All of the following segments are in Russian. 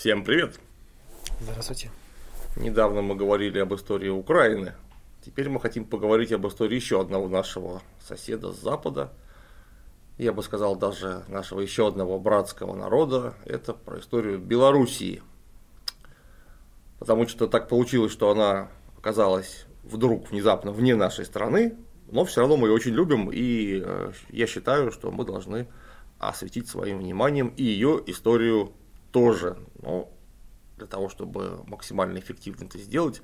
Всем привет! Здравствуйте. Недавно мы говорили об истории Украины. Теперь мы хотим поговорить об истории еще одного нашего соседа с Запада. Я бы сказал, даже нашего еще одного братского народа. Это про историю Белоруссии. Потому что так получилось, что она оказалась вдруг внезапно вне нашей страны, но все равно мы ее очень любим, и э, я считаю, что мы должны осветить своим вниманием и ее историю тоже. Но для того, чтобы максимально эффективно это сделать,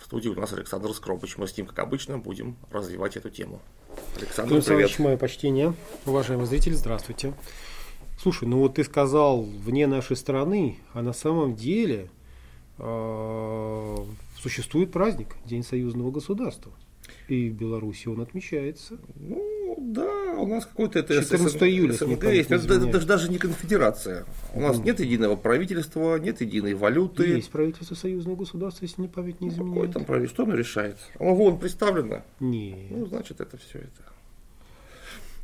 в студии у нас Александр Скробыч. Мы с ним, как обычно, будем развивать эту тему. Александр, Александр привет. мое почтение. Уважаемые зрители, здравствуйте. Слушай, ну вот ты сказал вне нашей страны, а на самом деле э, существует праздник День союзного государства. И в Беларуси он отмечается. Ну, да, у нас какой-то это 14 СНГ, июля. СНГ есть. Это, это, это даже не конфедерация. У нас mm. нет единого правительства, нет единой валюты. Есть правительство союзного государства, если не память не изменяет. Какое там правительство? Что оно решает? Оно вон представлено? Нет. Ну, значит, это все это.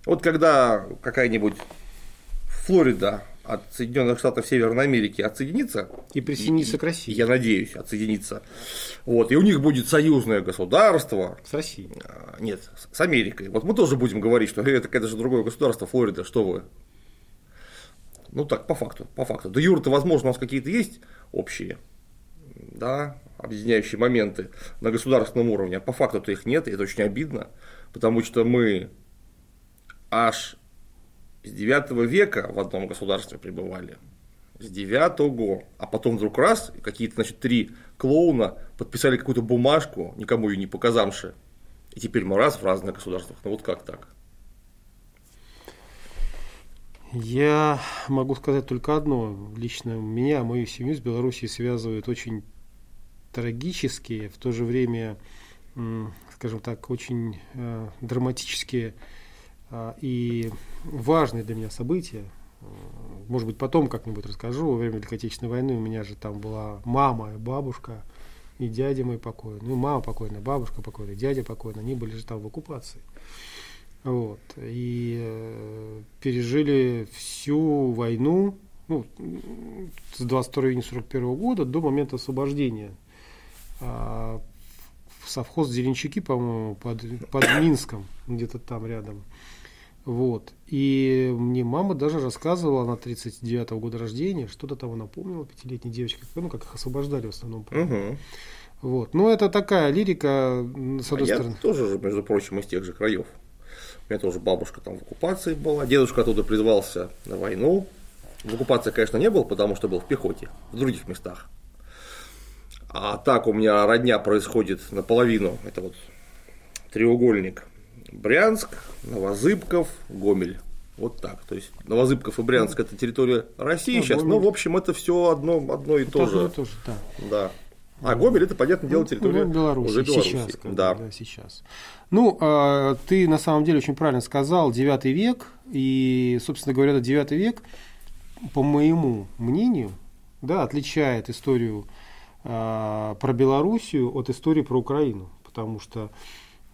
Вот когда какая-нибудь Флорида от Соединенных Штатов Северной Америки отсоединится. И присоединится и, к России. Я надеюсь, отсоединится. Вот, и у них будет союзное государство. С Россией. А, нет, с Америкой. Вот мы тоже будем говорить, что это какое-то же другое государство, Флорида, что вы. Ну так, по факту, по факту. Да юр-то, возможно, у нас какие-то есть общие, да, объединяющие моменты на государственном уровне, а по факту-то их нет, и это очень обидно, потому что мы аж с 9 века в одном государстве пребывали. С 9 а потом вдруг раз, какие-то, значит, три клоуна подписали какую-то бумажку, никому ее не показавши. И теперь мы раз в разных государствах. Ну вот как так? Я могу сказать только одно. Лично меня, мою семью с Белоруссией связывают очень трагические, в то же время, скажем так, очень э, драматические а, и важные для меня события. Может быть, потом как-нибудь расскажу. Во время Великой Отечественной войны у меня же там была мама и бабушка, и дядя мой покойный. Ну, мама покойная, бабушка покойная, дядя покойный. Они были же там в оккупации. Вот. И э, пережили всю войну ну, с 22 июня 1941 года до момента освобождения. А, совхоз Зеленчаки, по-моему, под, под Минском, где-то там рядом. Вот. И мне мама даже рассказывала, она 39-го года рождения, что-то там она помнила, пятилетней девочкой, ну, как их освобождали в основном. Угу. Вот. Но это такая лирика, с одной а стороны. Я тоже, между прочим, из тех же краев. У меня тоже бабушка там в оккупации была, дедушка оттуда призвался на войну. В оккупации, конечно, не был, потому что был в пехоте, в других местах. А так у меня родня происходит наполовину, это вот треугольник Брянск, Новозыбков, Гомель. Вот так. То есть Новозыбков и Брянск это территория России ну, сейчас, Гомель. но в общем это все одно, одно и это то же. То же да. да. А Гомель это, понятное дело, ну, территория ну, Беларуси. уже Беларуси. Сейчас, да. да, сейчас. Ну, э, ты на самом деле очень правильно сказал, 9 век, и, собственно говоря, этот 9 век, по моему мнению, да, отличает историю э, про Белоруссию от истории про Украину, потому что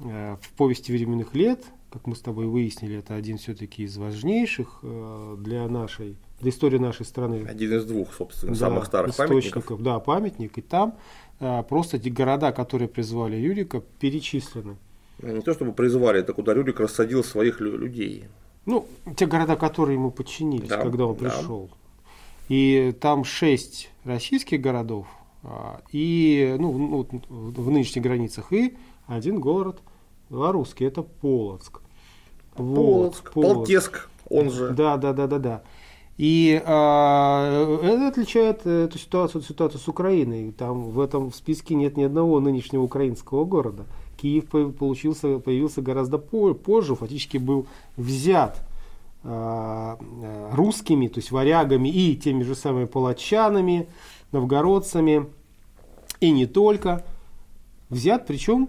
в повести временных лет, как мы с тобой выяснили, это один все-таки из важнейших э, для нашей, для истории нашей страны. Один из двух, собственно, да, самых старых памятников. Да, памятник. И там э, просто эти города, которые призвали Юрика, перечислены. Ну, не то чтобы призвали, это куда Рюрик рассадил своих людей. Ну, те города, которые ему подчинились, да, когда он пришел. Да. И там шесть российских городов, а, и ну, ну, в нынешних границах, и один город – белорусский, это Полоцк. Полоцк, вот, Полтеск, он же. Да, да, да, да, да. И а, это отличает эту ситуацию от ситуации с Украиной. Там в этом списке нет ни одного нынешнего украинского города. Киев получился, появился гораздо позже, фактически был взят а, русскими, то есть варягами и теми же самыми палачанами, новгородцами, и не только. Взят, причем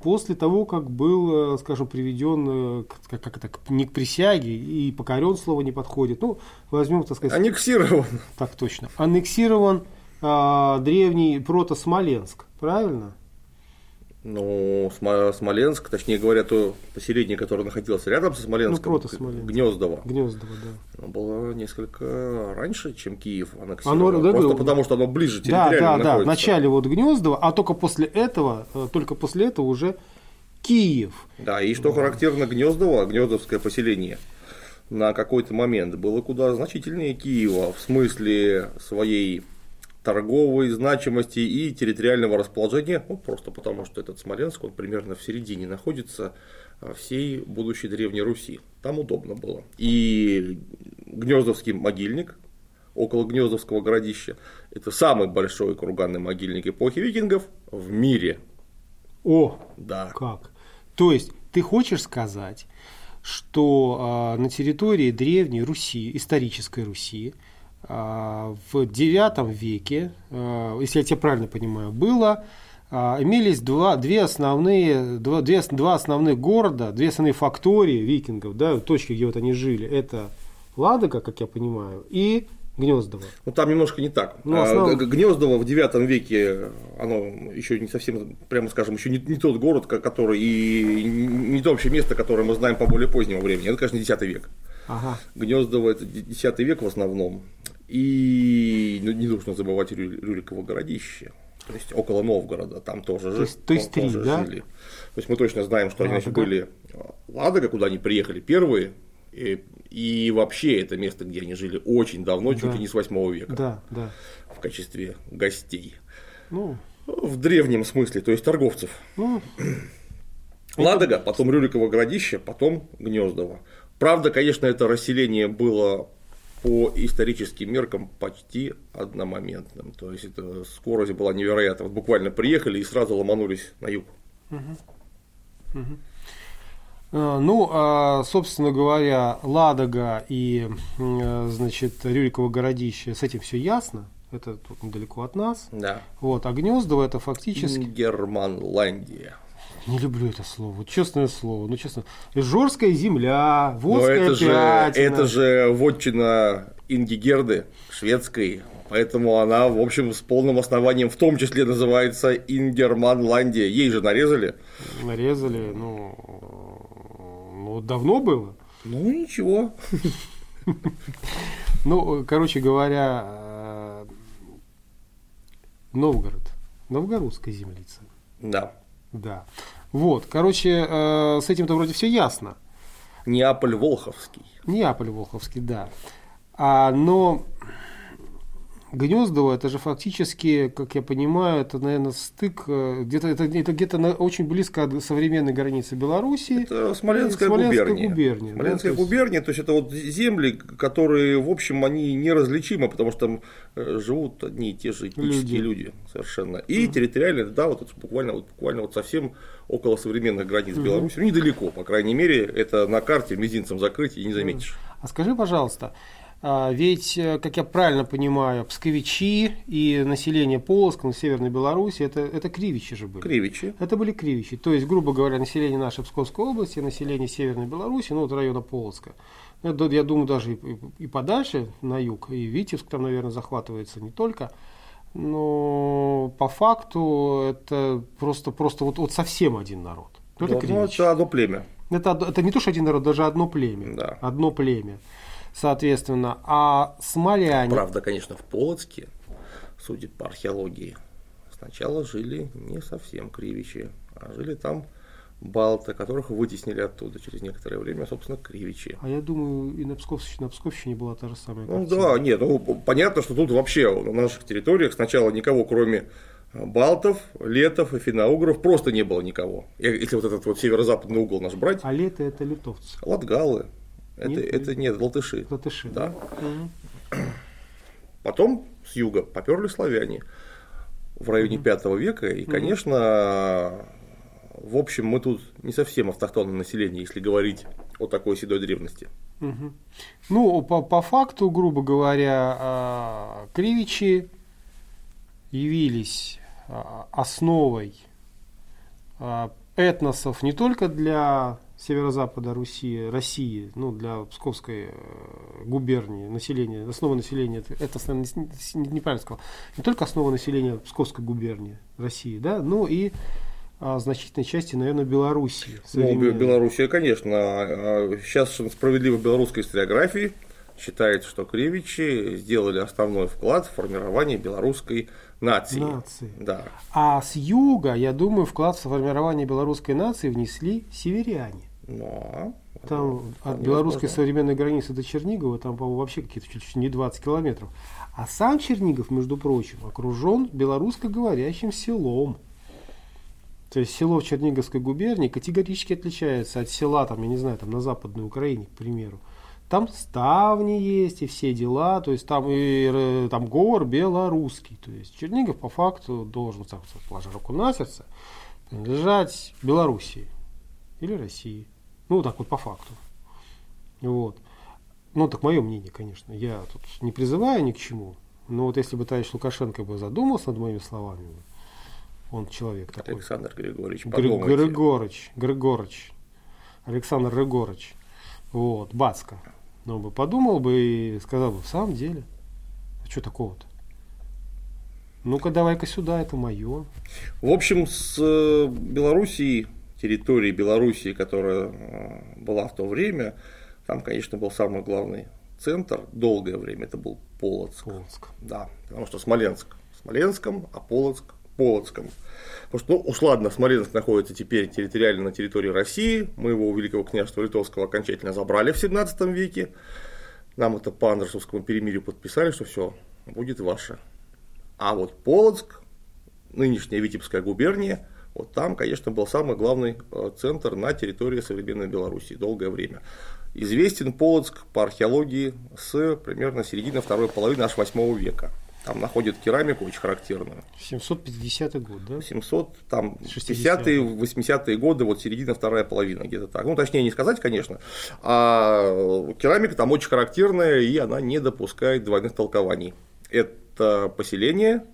после того, как был, э, скажем, приведен, э, как, как это, не к присяге, и покорен слово не подходит. Ну, возьмем, так сказать... Аннексирован. Так точно. Аннексирован а, древний прото-Смоленск, правильно? Ну, Смо- Смоленск, точнее говоря, то поселение, которое находилось рядом со Смоленском, Ну, прото-Смоленск. Гнездово, Гнездово, да. оно было несколько раньше, чем Киев аннексировал. Оно, да, Просто было. потому, что оно ближе Да, территориально да, да. находится. Вначале вот Гнездово, а только после этого, э, только после этого уже Киев. Да, и что характерно Гнездово, Гнездовское поселение, на какой-то момент было куда значительнее Киева в смысле своей торговой значимости и территориального расположения, ну, просто потому что этот Смоленск, он примерно в середине находится а, всей будущей Древней Руси. Там удобно было. И Гнездовский могильник, около Гнездовского городища, это самый большой курганный могильник эпохи викингов в мире. О, Да. как? То есть ты хочешь сказать, что а, на территории древней Руси, исторической Руси, в IX веке, а, если я тебя правильно понимаю, было а, имелись два, две основные, два, две, два основных города, две основные фактории викингов, да, точки, где вот они жили. Это Ладога, как я понимаю, и Гнездово. Ну там немножко не так. Ну, А, основ- Гнездово в девятом веке, оно еще не совсем, прямо скажем, еще не, не тот город, ко- который и не то вообще место, которое мы знаем по более позднему времени. Это, конечно, десятый век. Ага. Гнездово это десятый век в основном. И ну, не нужно забывать Рю- Рюриково городище. То есть около Новгорода, там тоже, есть- то есть там тоже да? жили. То есть мы точно знаем, что они Ладога. были а, Ладога, куда они приехали первые, и, и вообще это место, где они жили очень давно, чуть Да. ли не с 8 века, Да, да. в качестве гостей. Ну, В древнем смысле, то есть торговцев. ну, Ладога, потом Рюриково городище, потом Гнездово. Правда, конечно, это расселение было по историческим меркам почти одномоментным. То есть это скорость была невероятна. Вот буквально приехали и сразу ломанулись на юг. Э, Ну, а, собственно говоря, Ладога и, э, значит, Рюриково городище, с этим все ясно. Это тут недалеко от нас. Да. Вот, а Гнездово это фактически... Германландия. Не люблю это слово, вот честное слово. Ну, честно. Ижорская земля, Но Волжская это же, пятина. это же вотчина Инги Герды, шведской. Поэтому она, в общем, с полным основанием в том числе называется Ингерманландия. Ей же нарезали. Нарезали, ну, ну, давно было. Ну ничего. Ну, короче говоря, э, Новгород. Новгородская землица. Да. Да. Вот, короче, э, с этим-то вроде все ясно. Неаполь Волховский. Неаполь Волховский, да. А, но Гнездово это же фактически, как я понимаю, это, наверное, стык, э, где-то, это, это где-то на- очень близко от современной границы Белоруссии. Это Смоленская, Смоленская губерния. губерния, да, Смоленская то есть- губерния, то есть это вот земли, которые, в общем, они неразличимы, потому что там э, живут одни и те же этнические люди, совершенно. И территориально, да, вот это буквально, вот буквально вот совсем около современных границ Беларуси, ну недалеко, по крайней мере, это на карте мизинцем закрыть и не заметишь. А скажи, пожалуйста, ведь, э, как я правильно понимаю, псковичи и население Полоцка, на Северной Беларуси, это, это кривичи же были. Кривичи. Это были кривичи. То есть, грубо говоря, население нашей Псковской области, население Северной Беларуси, ну вот района Полоцка. Ну, да, Я думаю, даже и, и подальше, на юг, и Витебск там, наверное, захватывается не только. Но по факту это просто, просто вот, вот совсем один народ. Ну, это Ну, ну, кривичи. это одно племя. Это, это не то, что один народ, даже одно племя. Да. Одно племя. Соответственно, а смоляне... Правда, конечно, в Полоцке, судя по археологии, сначала жили не совсем кривичи, а жили там балты, которых вытеснили оттуда через некоторое время, собственно, кривичи. А я думаю, и на, Псковщине, на Псковщине была та же самая Ну картина. да, нет, ну понятно, что тут вообще на наших территориях сначала никого, кроме э, балтов, летов и финно-угров, просто не было никого. Если вот этот вот северо-западный угол наш брать, А лето это литовцы. латгалы, это, Нет, это нет, латыши. Латыши. Да. Мгм. Потом с юга поперли славяне в районе пятого века. И, конечно, в общем, мы тут не совсем автохтонное население, если говорить о такой седой древности. Мгм. Ну, по, по факту, грубо говоря, а, кривичи явились а, основой а, этносов не только для северо-запада Руси, России, ну, для Псковской э, губернии, населения, основа населения, это, неправильно сказал, не только основа населения Псковской губернии России, да, но и а, значительной части, наверное, Белоруссии. Ну. Белоруссия, конечно. А Сейчас справедливо белорусской историографии считается, что Кривичи сделали основной вклад в формирование белорусской нации. Нации. Да. А с юга, я думаю, вклад в формирование белорусской нации внесли северяне. Но Там от белорусской возможно. современной границы до Чернигова, там, по-моему, вообще какие-то чуть ли не 20 километров. А сам Чернигов, между прочим, окружен белорусско-говорящим селом. То есть село в Черниговской губернии категорически отличается от села, там, я не знаю, там на Западной Украине, к примеру. Там ставни есть и все дела, то есть там и э, там говор белорусский. То есть Чернигов по факту должен, так, положа руку на сердце, принадлежать Белоруссии или России. Ну, так вот по факту. Вот. Ну, так мое мнение, конечно. Я тут не призываю ни к чему. Но вот если бы товарищ Лукашенко бы задумался над моими словами, он человек такой. Александр Григорьевич, Гри- подумайте. Григорыч, Григорыч, Александр Григорыч, вот, Бацко. Но он бы подумал бы и сказал бы, в самом деле, а что такого-то? Ну-ка, давай-ка сюда, это мое. В общем, с э, Белоруссией, территорией Белоруссии, которая э, была в то время, там, конечно, был самый главный центр долгое время, это был Полоцк. Полоцк. Да, потому что Смоленск Смоленском, а Полоцк Полоцком. Потому что, ну, уж ладно, Смоленск находится теперь территориально на территории России. Мы его у Великого княжества Литовского окончательно забрали в 17 веке. Нам это по Андерсовскому перемирию подписали, что все будет ваше. А вот Полоцк, нынешняя Витебская губерния, вот там, конечно, был самый главный э, центр на территории современной Белоруссии долгое время. Известен Полоцк по археологии с примерно середины второй половины аж 8 века. Там находят керамику очень характерную. 750 год, да? 700, там 60-е. 50-е, 80-е годы, вот середина, вторая половина, где-то так. Ну, точнее не сказать, конечно. А керамика там очень характерная, и она не допускает двойных толкований. Это поселение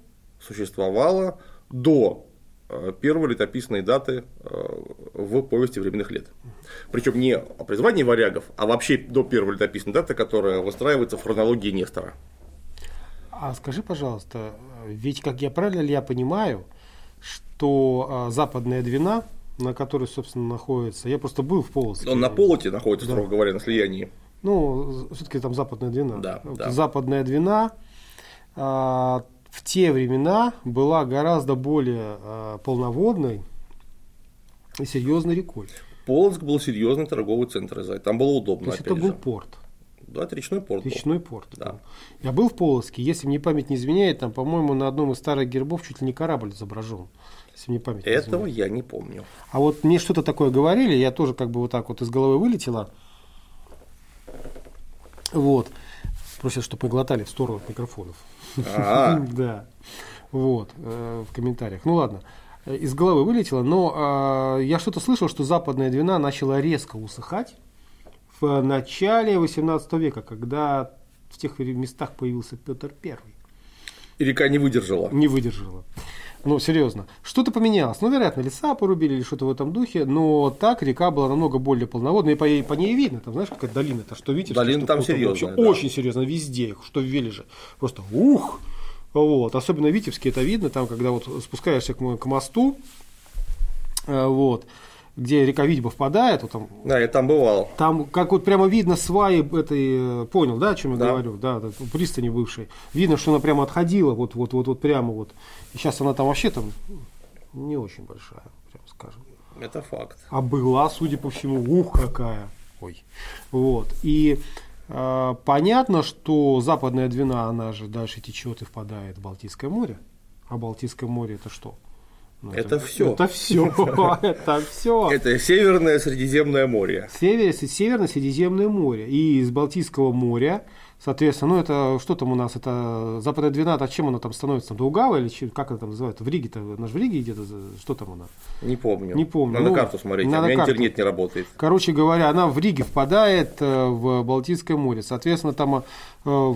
существовало до э, первой летописной даты э, в повести временных лет. Причем не о призвании варягов, а вообще до первой летописной даты, которая выстраивается в хронологии Нестора. А скажи, пожалуйста, ведь, как я правильно ли я понимаю, что а, западная Двина, на которой, собственно, находится, я просто был в Полоцке. Он на полоте находится, Да. строго говоря, на слиянии. Ну, все-таки там западная Двина. Да, Вот да. Западная Двина а, в те времена была гораздо более а, полноводной и серьезной рекой. Полоцк был серьезный торговый центр, там было удобно. То есть это был же. порт. Да, это речной порт. был. Речной порт. Да. Я был в Полоцке, если мне память не изменяет, там, по-моему, на одном из старых гербов чуть ли не корабль изображен. Если мне память не Этого изменяет. я не помню. А вот мне что-то такое говорили, я тоже как бы вот так вот из головы вылетела. Вот. Просят, чтобы мы глотали в сторону от микрофонов. Да. Вот. э, В комментариях. Ну ладно. Э, Из головы вылетело, но э, я что-то слышал, что западная Двина начала резко усыхать в начале 18 века, когда в тех местах появился Петр Первый. и река не выдержала. Не выдержала. Ну, серьезно. Что-то поменялось. Ну, вероятно, леса порубили или что-то в этом духе, но так река была намного более полноводной, и по, ей- по ней видно. Там, знаешь, какая долина-то, что Витебск, Долина что там серьезная, Вообще да. Очень серьезно, везде, что в Вележе. Просто ух! Вот. Особенно в Витебске это видно, там, когда вот спускаешься к, к мосту, э, вот, где река Витьба впадает, вот там Да, я там бывал. там, как вот прямо видно сваи этой, э, понял, да, о чем я Да. говорю, да, да, пристани бывшей. Видно, что она прямо отходила, вот, вот, вот, вот прямо вот. И сейчас она там вообще там не очень большая, прямо скажем. Это факт. А была, судя по всему, ух, какая. Ой. Вот. И э, понятно, что западная Двина, она же дальше течет и впадает в Балтийское море. А Балтийское море это что? Ну, Это всё. Это все. Это все. Это Северное Средиземное море. Север, Северное Средиземное море. И из Балтийского моря, соответственно, ну это что там у нас, это Западная Двина, а чем она там становится? Дугава или чем- как она там называется? В Риге-то, она же в Риге где-то, что там она? Не помню. Не помню. Надо Ну, карту смотреть, а у надо меня карту. интернет не работает. Короче говоря, она в Риге впадает э, в Балтийское море. Соответственно, там э,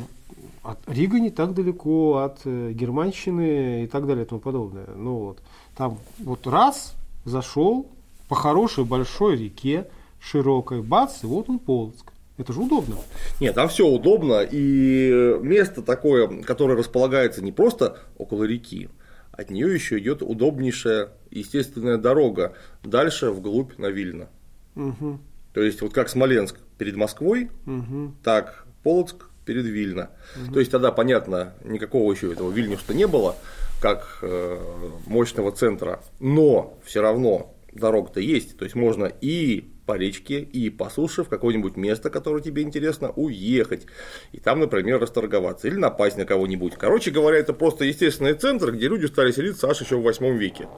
от Рига не так далеко от э, Германщины и так далее и тому подобное. Ну вот, там вот раз зашел по хорошей большой реке, широкой, бац, и вот он Полоцк. Это же удобно. Нет, там все удобно, и место такое, которое располагается не просто около реки, от нее еще идет удобнейшая естественная дорога дальше вглубь на Вильно. Угу. То есть вот как Смоленск перед Москвой, Угу. так Полоцк перед Вильно. То есть тогда, понятно, никакого еще этого Вильнюса не было, как э, мощного центра, но все равно дорога-то есть, то есть можно и по речке, и по суше в какое-нибудь место, которое тебе интересно, уехать. И там, например, расторговаться. Или напасть на кого-нибудь. Короче говоря, это просто естественный центр, где люди стали селиться аж еще в 8 веке.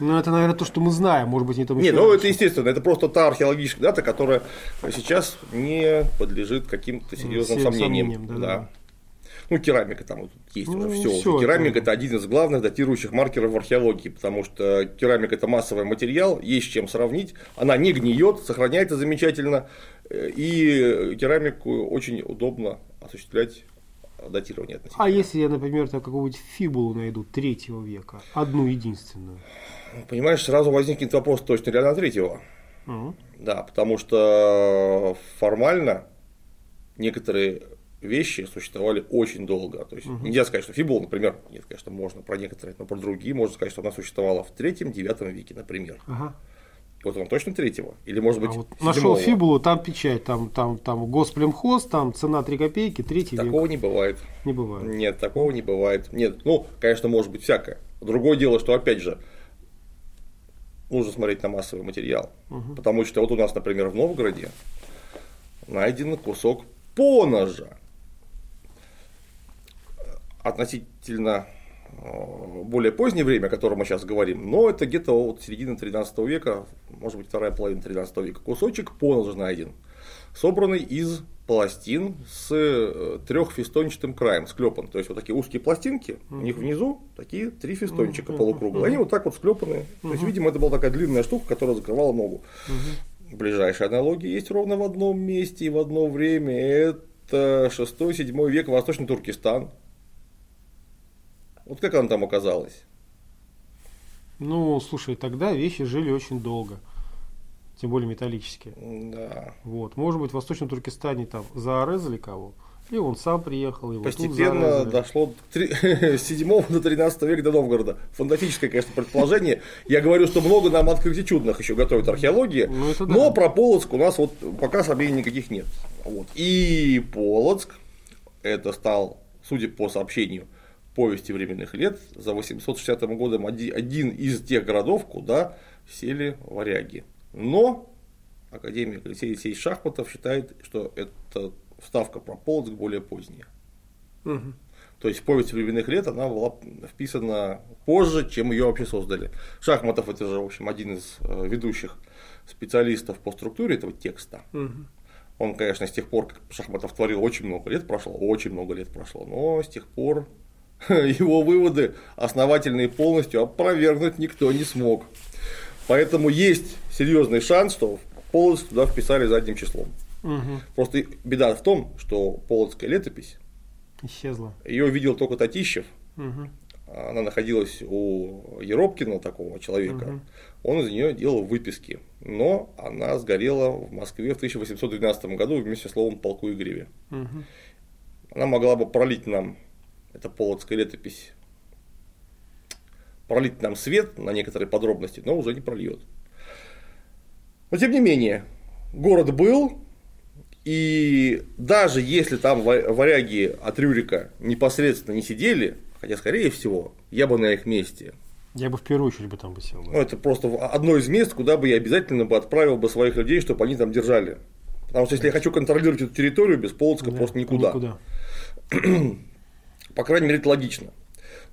Ну, это, наверное, то, что мы знаем, может быть, не то Не, ну это естественно, это просто та археологическая дата, которая сейчас не подлежит каким-то серьезным сомнениям. сомнениям, да, да. Ну, керамика там вот есть Ну, уже все. всё керамика это- это один из главных датирующих маркеров в археологии, потому что керамика это массовый материал, есть с чем сравнить, она не гниет, сохраняется замечательно, э, и керамику очень удобно осуществлять датирование относительно. А если я, например, там какую-нибудь фибулу найду третьего века, одну единственную? Понимаешь, сразу возникнет вопрос, точно ли она третьего. Мгм. Да, потому что формально некоторые вещи существовали очень долго. То есть нельзя сказать, что фибул, например, нет, конечно, можно про некоторые, но про другие можно сказать, что она существовала в третьем-девятом веке, например. Ага. Вот он точно третьего? Или может быть А вот седьмого? нашел фибулу, там печать, там, там, там госплемхоз, там цена 3 копейки, третий Такого век. не бывает. Не бывает. Нет, такого не бывает. Нет, ну, конечно, может быть всякое. Другое дело, что опять же нужно смотреть на массовый материал. Потому что вот у нас, например, в Новгороде найден кусок поножа. Относительно э, более позднее время, о котором мы сейчас говорим, но это где-то от середины 13 века, может быть, вторая половина 13 века, кусочек поножа найден, собранный из пластин с э, трехфестончатым краем, склепан. То есть вот такие узкие пластинки, у них внизу такие три фестончика полукруглые. Они вот так вот склепаны. То есть, видимо, это была такая длинная штука, которая закрывала ногу. Ближайшая аналогия есть ровно в одном месте и в одно время. Это 6-7 век Восточный Туркестан. Вот как она там оказалась? Ну, слушай, тогда вещи жили очень долго. Тем более металлические. Да. Вот. Может быть, в Восточном Туркестане там зарезали кого, и он сам приехал, тут Постепенно дошло с 7 до 13 века до Новгорода. Фантастическое, конечно, предположение. Я говорю, что много нам открытий чудных еще готовит археология. Ну, да. Но про Полоцк у нас вот пока сомнений никаких нет. Вот. И Полоцк, это стал, судя по сообщению повести временных лет, за 860 годом оди- один из тех городов, куда сели варяги. Но академик Алексей Алексеевич Шахматов считает, что эта вставка про Полоцк более поздняя. Мгм. То есть повесть временных лет она была вписана позже, чем ее вообще создали. Шахматов это же, в общем, один из э, ведущих специалистов по структуре этого текста. Мгм. Он, конечно, с тех пор, как Шахматов творил, очень много лет прошло, очень много лет прошло, но с тех пор его выводы основательные полностью опровергнуть никто не смог. Поэтому есть серьезный шанс, что Полоцк туда вписали задним числом. Мгм. Просто беда в том, что полоцкая летопись, Исчезла. ее видел только Татищев, Мгм. она находилась у Еропкина, такого человека, Мгм. он из нее делал выписки. Но она сгорела в Москве в 1812 году вместе с словом полку Игореве. Мгм. Она могла бы пролить нам, эта полоцкая летопись, пролить нам свет на некоторые подробности, но уже не прольет. Но тем не менее, город был, и даже если там ва- варяги от Рюрика непосредственно не сидели, хотя скорее всего, я бы на их месте Я бы в первую очередь бы там бы сел. бы. ну, это просто одно из мест, куда бы я обязательно бы отправил бы своих людей, чтобы они там держали. Потому что если я хочу контролировать эту территорию, без Полоцка Да, просто никуда. никуда. По крайней мере, это логично.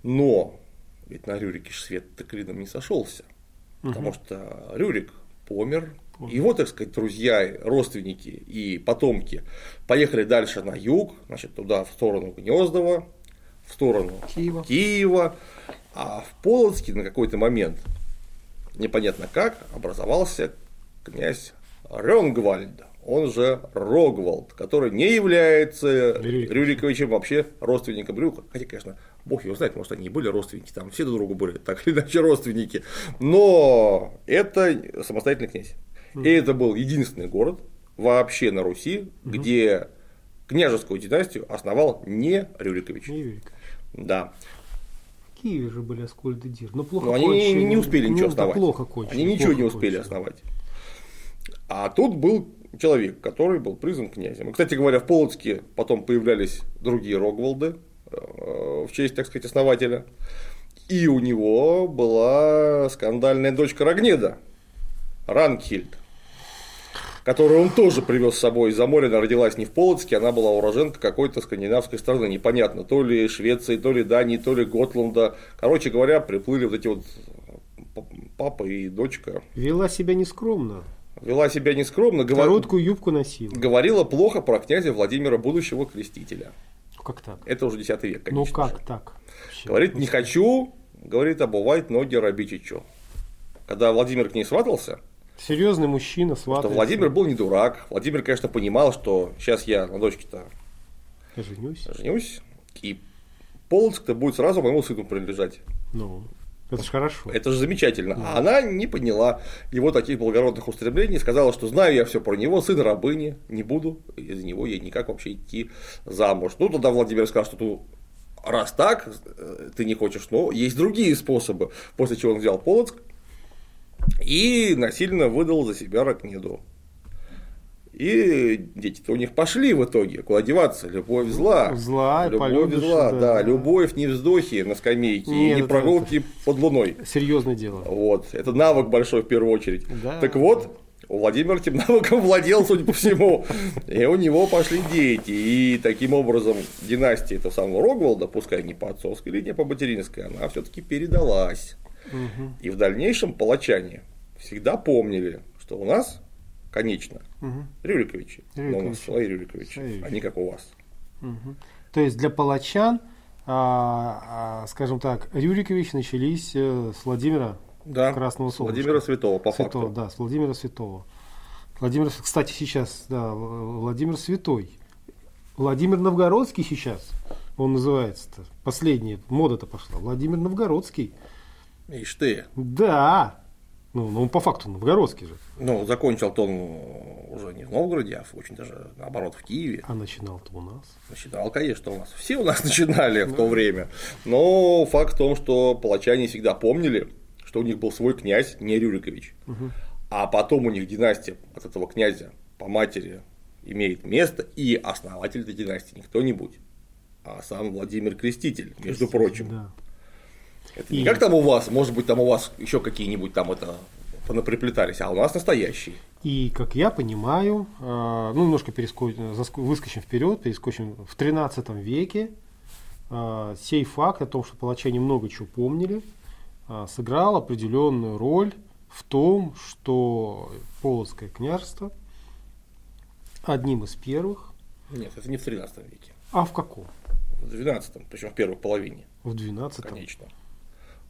Но ведь на Рюрике свет так клином не сошелся. Потому что Рюрик помер. Его, так сказать, друзья, родственники и потомки поехали дальше на юг, значит, туда, в сторону Гнездова, в сторону Киева. Киева, а в Полоцке на какой-то момент, непонятно как, образовался князь Рёнгвальд, он же Рогвальд, который не является Рюриковичем. Рюриковичем вообще родственником Рюрика. Хотя, конечно, бог его знает, может, они и были родственники, там все друг другу были, так или иначе родственники. Но это самостоятельный князь. И это был единственный город вообще на Руси, где княжескую династию основал не Рюрикович. Не Юрик. Да. Киеве же были Аскольд и Дир, но плохо Но они кончили. не успели Ну, ничего да, основать. плохо кончили. Они ничего плохо не успели кончили. основать. А тут был человек, который был признан князем. И, кстати говоря, в Полоцке потом появлялись другие Рогволды э, в честь, так сказать, основателя. И у него была скандальная дочка Рогнеда, Ранхильд, которую он тоже привез с собой из-за моря. Она родилась не в Полоцке, она была уроженка какой-то скандинавской страны. Непонятно, то ли Швеции, то ли Дании, то ли Готланда. Короче говоря, приплыли вот эти вот папа и дочка. Вела себя нескромно. Вела себя нескромно, говор- Короткую юбку носила. говорила плохо про князя Владимира, будущего крестителя. Как так? Это уже 10 век, Ну конечно. как же. так? Вообще. Говорит, не хочу, говорит, обувать ноги Рабичичу. Когда Владимир к ней сватался, Серьезный мужчина, что сватается. Владимир был не дурак. Владимир, конечно, понимал, что сейчас я на дочке-то женюсь. женюсь, и Полоцк-то будет сразу моему сыну принадлежать. Ну, это ж хорошо. Это же замечательно. А она не поняла его таких благородных устремлений, сказала, что знаю я все про него, сын рабыни, не буду из него ей никак вообще идти замуж. Ну, тогда Владимир сказал, что ну, раз так, э, ты не хочешь, но есть другие способы. После чего он взял Полоцк и насильно выдал за себя Ракнеду. И дети-то у них пошли в итоге. Куда деваться? Любовь зла. Зла и Любовь полюбишь, зла, да. да. Любовь не вздохи на скамейке и Нет, не это- прогулки под луной. Серьезное дело. Вот. Это навык большой в первую очередь. Да. Так вот, Владимир этим навыком владел, судя по всему. И у него пошли дети. И таким образом династия этого самого Рогволда, пускай не по отцовской линии, а по материнской, она все-таки передалась. Мгм. И в дальнейшем палачане всегда помнили, что у нас, конечно, Мгм. Рюриковичи. Но у нас Рюриковичи. свои Рюриковичи, Свои а не как у вас. Мгм. То есть для палачан, а, а, скажем так, Рюрикович начались э, с Владимира Да, Красного Солнышка. Владимира Святого, по Святого, факту. да, с Владимира Святого. Владимир, кстати, сейчас, да, Владимир Святой. Владимир Новгородский сейчас, он называется-то. Последняя мода-то пошла. Владимир Новгородский. Ишь ты. Да. Ну, ну, по факту новгородский же. Ну, закончил-то он уже не в Новгороде, а очень даже наоборот в Киеве. А начинал-то у нас. Начинал, конечно, у нас. Все у нас начинали в то время. Но факт в том, что палачане всегда помнили, что у них был свой князь, не Рюрикович. А потом у них династия от этого князя по матери имеет место, и основатель этой династии не кто-нибудь, а сам Владимир Креститель, между прочим. Да. Это не И- как там у вас, может быть, там у вас еще какие-нибудь там это понаприплетались, а у нас настоящий. И, как я понимаю, э, ну, немножко перескочим, выскочим вперед, перескочим в 13 веке, э, сей факт о том, что палачане много чего помнили, э, сыграл определенную роль в том, что Полоцкое княжество одним из первых, Нет, это не в 13 веке, а в каком? в 12, причем в первой половине, В 12 конечно.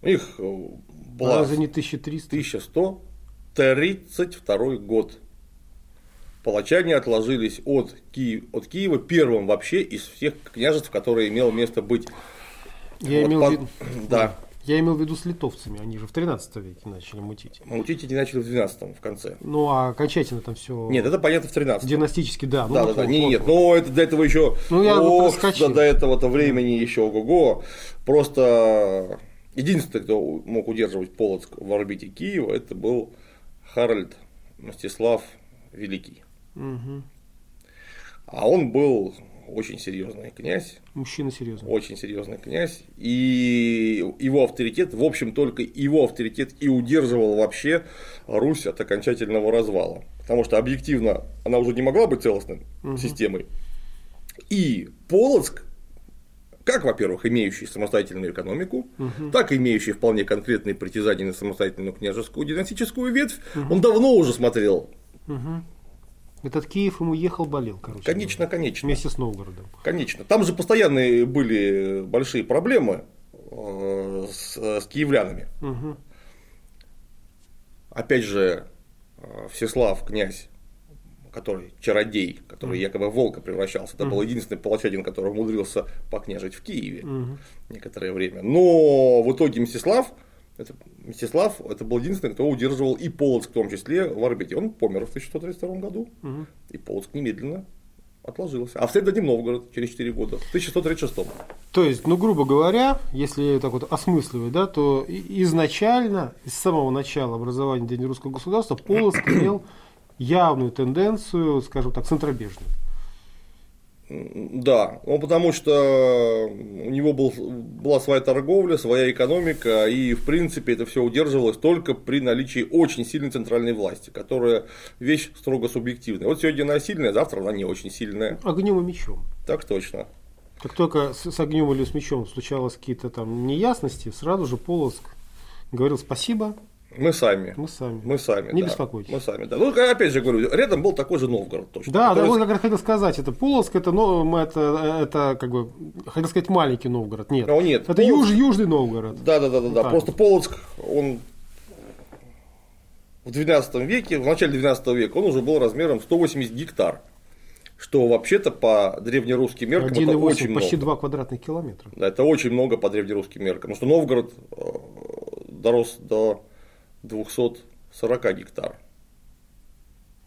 У них э, была Разве не 1300? 1132 год. Палачане отложились от, Ки- от Киева первым вообще из всех княжеств, которые имело место быть. Я, Вот имел по- в виду, Да. я имел в виду с литовцами, они же в 13 веке начали мутить. Мутить эти начали в 12 в конце. Ну, а окончательно там все Нет, это понятно в 13 династически, да. ну да, вот, да, да, вот, не, вот, нет, вот. но это до этого еще, Ну, я ох, проскочил. до, этого-то времени еще ого-го. Просто единственный, кто мог удерживать Полоцк в орбите Киева, это был Харальд Мстислав Великий. Мгм. А он был очень серьезный князь, Мужчина серьезный. очень серьезный князь, и его авторитет, в общем, только его авторитет и удерживал вообще Русь от окончательного развала. Потому что объективно она уже не могла быть целостной Мгм. системой. И Полоцк, как, во-первых, имеющий самостоятельную экономику, Мгм. так и имеющий вполне конкретные притязания на самостоятельную княжескую династическую ветвь, он давно уже смотрел. Мгм. Этот Киев ему ехал, болел, короче. Конечно, конечно. Вместе с Новгородом. Конечно. Там же постоянно были большие проблемы э, с, с киевлянами. Мгм. Опять же, э, Всеслав, князь, который чародей, который якобы в волка превращался, это был единственный палачанин, который умудрился покняжить в Киеве Мгм. некоторое время. Но в итоге Мстислав, это, Мстислав, это был единственный, кто удерживал и Полоцк в том числе в орбите. Он помер в 1132 году, Мгм. и Полоцк немедленно отложился. А вслед за ним Новгород через 4 года, в 1136. То есть, ну, грубо говоря, если так вот осмысливать, да, то изначально, с самого начала образования древнерусского государства, Полоцк имел явную тенденцию, скажем так, центробежную. Да, ну потому что у него был, была своя торговля, своя экономика, и в принципе это все удерживалось только при наличии очень сильной центральной власти, которая вещь строго субъективная. Вот сегодня она сильная, завтра она не очень сильная. Огнем и мечом. Так точно. Как только с, с огнем или с мечом случалось какие-то там неясности, сразу же Полоск говорил спасибо, мы сами. Мы сами. Мы сами. Не да. беспокойтесь. Мы сами, да. Ну, опять же говорю, рядом был такой же Новгород точно. Да, То да, вот как раз хотел сказать, это Полоцк, это, ну, это, это как бы, хотел сказать маленький Новгород, нет. Ну, нет, Это Полоцк- юж, южный Новгород. Да, да, да, да, да. так Просто Полоцк, он в 12 веке, в начале 12 века, он уже был размером 180 гектар. Что вообще-то по древнерусским меркам это 1,8, очень почти много. 2 квадратных километра. Да, это очень много по древнерусским меркам. Потому что Новгород э, дорос до 240 гектар.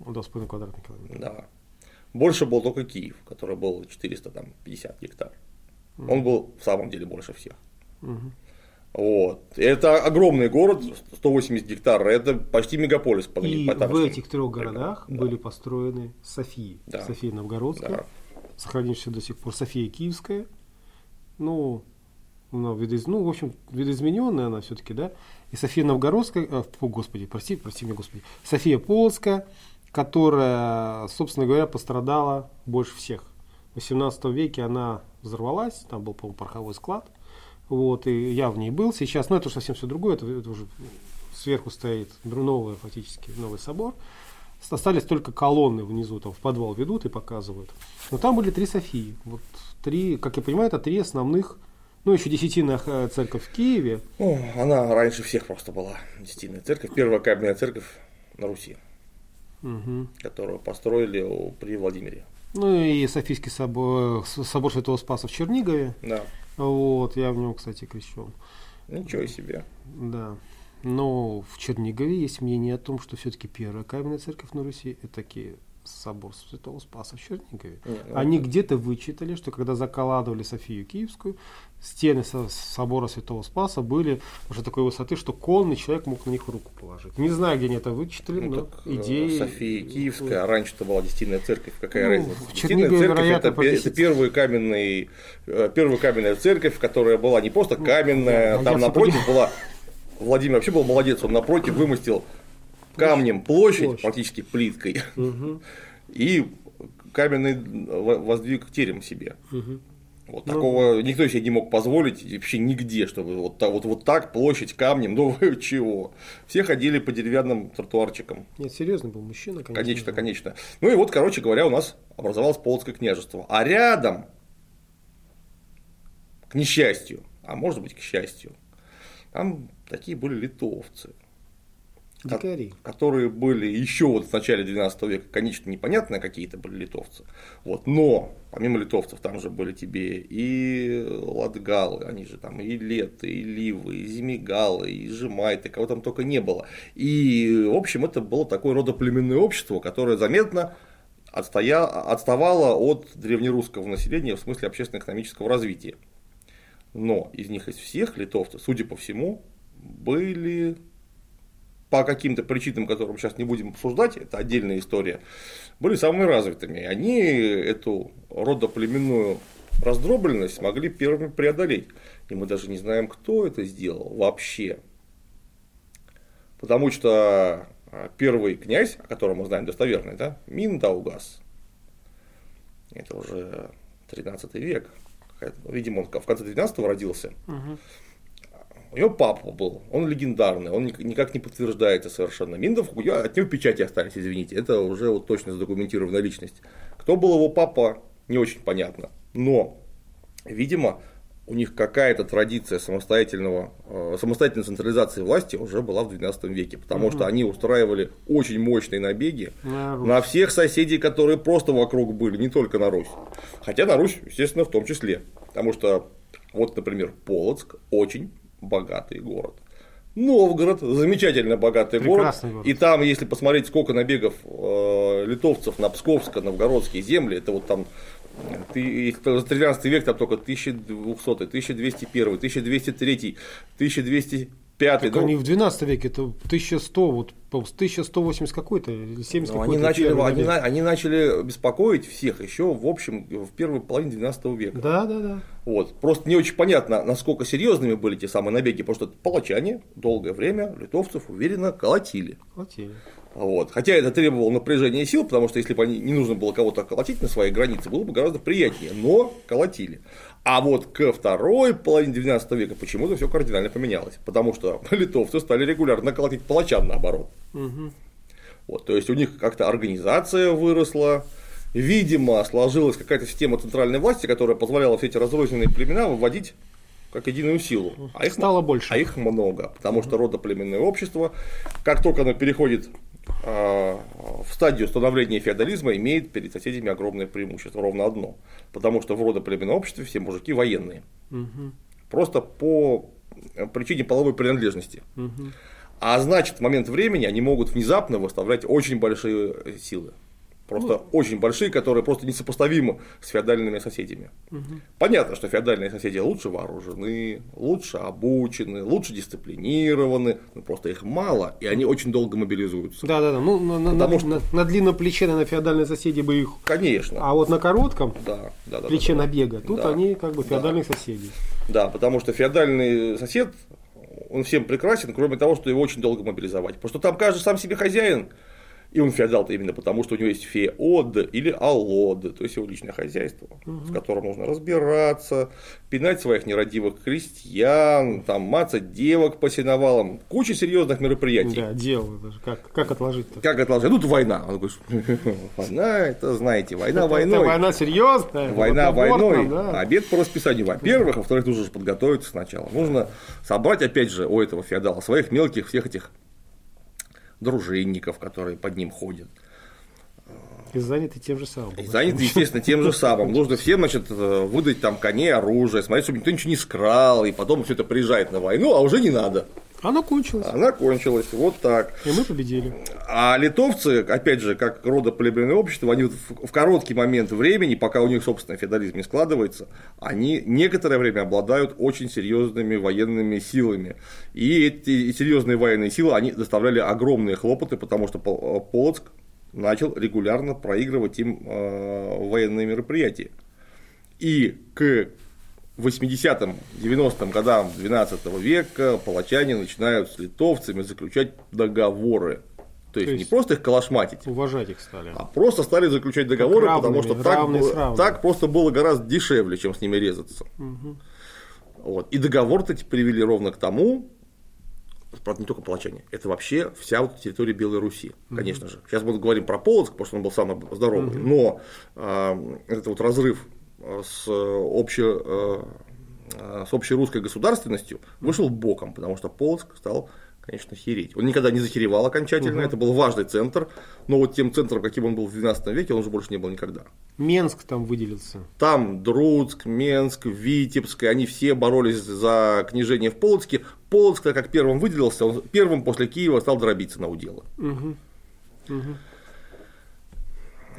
2,5 квадратных километра. Да. Больше был только Киев, который был 450 гектар. Он был в самом деле больше всех. Мгм. Вот. Это огромный город, 180 гектар, это почти мегаполис по И по в этих трех городах Да. были построены Софии. Да. София Новгородская, Да. сохранившаяся до сих пор, София Киевская. Ну, она видоиз- ну, в общем, видоизмененная она все-таки, да. И София Новгородская, а, фу, господи, прости, прости меня, господи. София Полоцкая, которая, собственно говоря, пострадала больше всех. В 18 веке она взорвалась, там был, по-моему, пороховой склад. Вот, и я в ней был сейчас, но это уже совсем все другое, это, это уже сверху стоит новый, фактически, новый собор. Остались только колонны внизу, там в подвал ведут и показывают. Но там были три Софии. Вот три, как я понимаю, это три основных, ну еще десятинная э, церковь в Киеве. Ну, она раньше всех просто была, Десятинная церковь, первая каменная церковь на Руси, Мгм. которую построили при Владимире. Ну и Софийский собор, собор Святого Спаса в Чернигове. Да. Вот, я в нем, кстати, крещен. Ничего себе. Да. Но в Чернигове есть мнение о том, что все-таки первая каменная церковь на Руси это собор Святого Спаса в Чернигове. Не, ну, Они где-то вычитали, что когда закладывали Софию Киевскую, стены со- собора Святого Спаса были уже такой высоты, что конный человек мог на них руку положить. Не знаю, где они это вычитали, Ну, но так, э, идеи... София Киевская, а раньше-то была Десятинная церковь, какая Ну, разница? Десятинная церковь вероятно, это, по пе- 10. это первый каменный, э, первая каменная церковь, которая была не просто каменная, да, там напротив была, Владимир вообще был молодец, он напротив вымостил камнем площадь, Площадь. практически плиткой, Мгм, и каменный воздвиг терем себе. мгм. Вот Ну, такого никто себе не мог позволить вообще нигде, чтобы вот так, вот, вот так площадь камнем, ну чего. Все ходили по деревянным тротуарчикам. Нет, серьезно был мужчина, конечно. Конечно, конечно. Ну и вот, короче говоря, у нас образовалось Полоцкое княжество. А рядом, к несчастью, а может быть к счастью, там такие были литовцы, Дикари. которые были еще вот в начале 12 века, конечно, непонятно какие-то были литовцы. Вот, но помимо литовцев там же были тебе и латгалы, они же там и леты, и ливы, и зимигалы, и жемайты, кого там только не было. И, в общем, это было такое родоплеменное общество, которое заметно отстоя... отставало от древнерусского населения в смысле общественно-экономического развития. Но из них из всех литовцев, судя по всему, были по каким-то причинам, которым сейчас не будем обсуждать, это отдельная история, были самыми развитыми. Они эту родоплеменную раздробленность смогли первыми преодолеть. И мы даже не знаем, кто это сделал вообще. Потому что а, первый князь, о котором мы знаем достоверно, да, Миндаугас, это уже 13 век, видимо, он в конце 12 родился, Мгм. У него папа был, он легендарный, он ник- никак не подтверждается совершенно. Миндов, от него печати остались, извините, это уже вот точно задокументированная личность. Кто был его папа, не очень понятно. Но, видимо, у них какая-то традиция самостоятельного, э, самостоятельной централизации власти уже была в 12 веке, потому что они устраивали очень мощные набеги На Русь. на всех соседей, которые просто вокруг были, не только на Русь. Хотя на Русь, естественно, в том числе. Потому что, вот, например, Полоцк очень богатый город. Новгород, замечательно богатый город. Город. И там, если посмотреть, сколько набегов э, литовцев на Псковско-новгородские земли, это вот там ты, за 13 век там только 1200, 1201, 1203, 1205. Так ну, они в 12 веке, это 1100, вот по 1180 какой-то, или 70 ну, какой-то. они, начали, они, на- они начали беспокоить всех еще, в общем, в первой половине 12 века. Да, да, да. Вот. Просто не очень понятно, насколько серьезными были те самые набеги, потому что палачане долгое время литовцев уверенно колотили. Хватили. Вот. Хотя это требовало напряжения сил, потому что если бы они, не нужно было кого-то колотить на своей границе, было бы гораздо приятнее, но колотили. А вот ко второй половине 19 века почему-то все кардинально поменялось, потому что литовцы стали регулярно колотить палачан наоборот. Вот, то есть у них как-то организация выросла, видимо, сложилась какая-то система центральной власти, которая позволяла все эти разрозненные племена выводить как единую силу. А их, Стало больше. а их много, потому что родоплеменное общество, как только оно переходит в стадию становления феодализма, имеет перед соседями огромное преимущество, ровно одно. Потому что в родоплеменном обществе все мужики военные. Мгм. Просто по причине половой принадлежности. Мгм. А значит, в момент времени они могут внезапно выставлять очень большие э, силы. Просто очень большие, которые просто несопоставимы с феодальными соседями. Понятно, что феодальные соседи лучше вооружены, лучше обучены, лучше дисциплинированы, но просто их мало, и они очень долго мобилизуются. Да, да, да. Ну, на, Потому на- что- на- на длинном плече, на феодальные соседи бы их. Конечно. А вот на коротком Да, да, да, плече да, да. набега, тут Да. они как бы Да. феодальные соседи. Да, потому что феодальный сосед, он всем прекрасен, кроме того, что его очень долго мобилизовать. Потому что там каждый сам себе хозяин, и он феодал-то именно потому, что у него есть феод или алод, то есть его личное хозяйство, с которым нужно разбираться, пинать своих нерадивых крестьян, там, мацать девок по сеновалам, куча серьезных мероприятий. Да, дело даже. Как, как отложить-то? Как отложить? Ну, тут война. Он говорит, война, это знаете, война Это- войной. это война серьезная. Война вот войной, нам, да. а обед по расписанию. Во-первых, во-вторых, нужно же подготовиться сначала. Нужно собрать, опять же, у этого феодала своих мелких всех этих дружинников, которые под ним ходят. И заняты тем же самым. И заняты, естественно, тем же самым. Нужно всем, значит, э, выдать там коней, оружие, смотреть, чтобы никто ничего не скрал, и потом все это приезжает на войну, а уже не надо. Оно кончилось. Она кончилась, вот так. И мы победили. А литовцы, опять же, как родоплеменное общество, они вот в в короткий момент времени, пока у них, собственно, феодализм не складывается, они некоторое время обладают очень серьезными военными силами. И эти серьезные военные силы, они доставляли огромные хлопоты, потому что Пол- Полоцк начал регулярно проигрывать им э, военные мероприятия. И к 80-м, 90-м годам 12 века палачане начинают с литовцами заключать договоры. То есть, То не есть- просто их калашматить, Уважать их стали. а просто стали заключать договоры, Как потому равными, что так, было- равными. так просто было гораздо дешевле, чем с ними резаться. Мгм. Вот. И договор-то привели ровно к тому, правда, не только палачане, это вообще вся вот территория Белой Руси, конечно же. Сейчас мы говорим про Полоцк, потому что он был самый здоровый, но а, этот вот разрыв с, обще, а, а, с общей русской государственностью вышел боком, потому что Полоцк стал конечно, хереть. Он никогда не захеревал окончательно, это был важный центр, но вот тем центром, каким он был в 12 веке, он уже больше не был никогда. Менск там выделился. Там Друцк, Менск, Витебск, они все боролись за княжение в Полоцке. Полоцк, как первым выделился, он первым после Киева стал дробиться на уделы. Мгм. Мгм.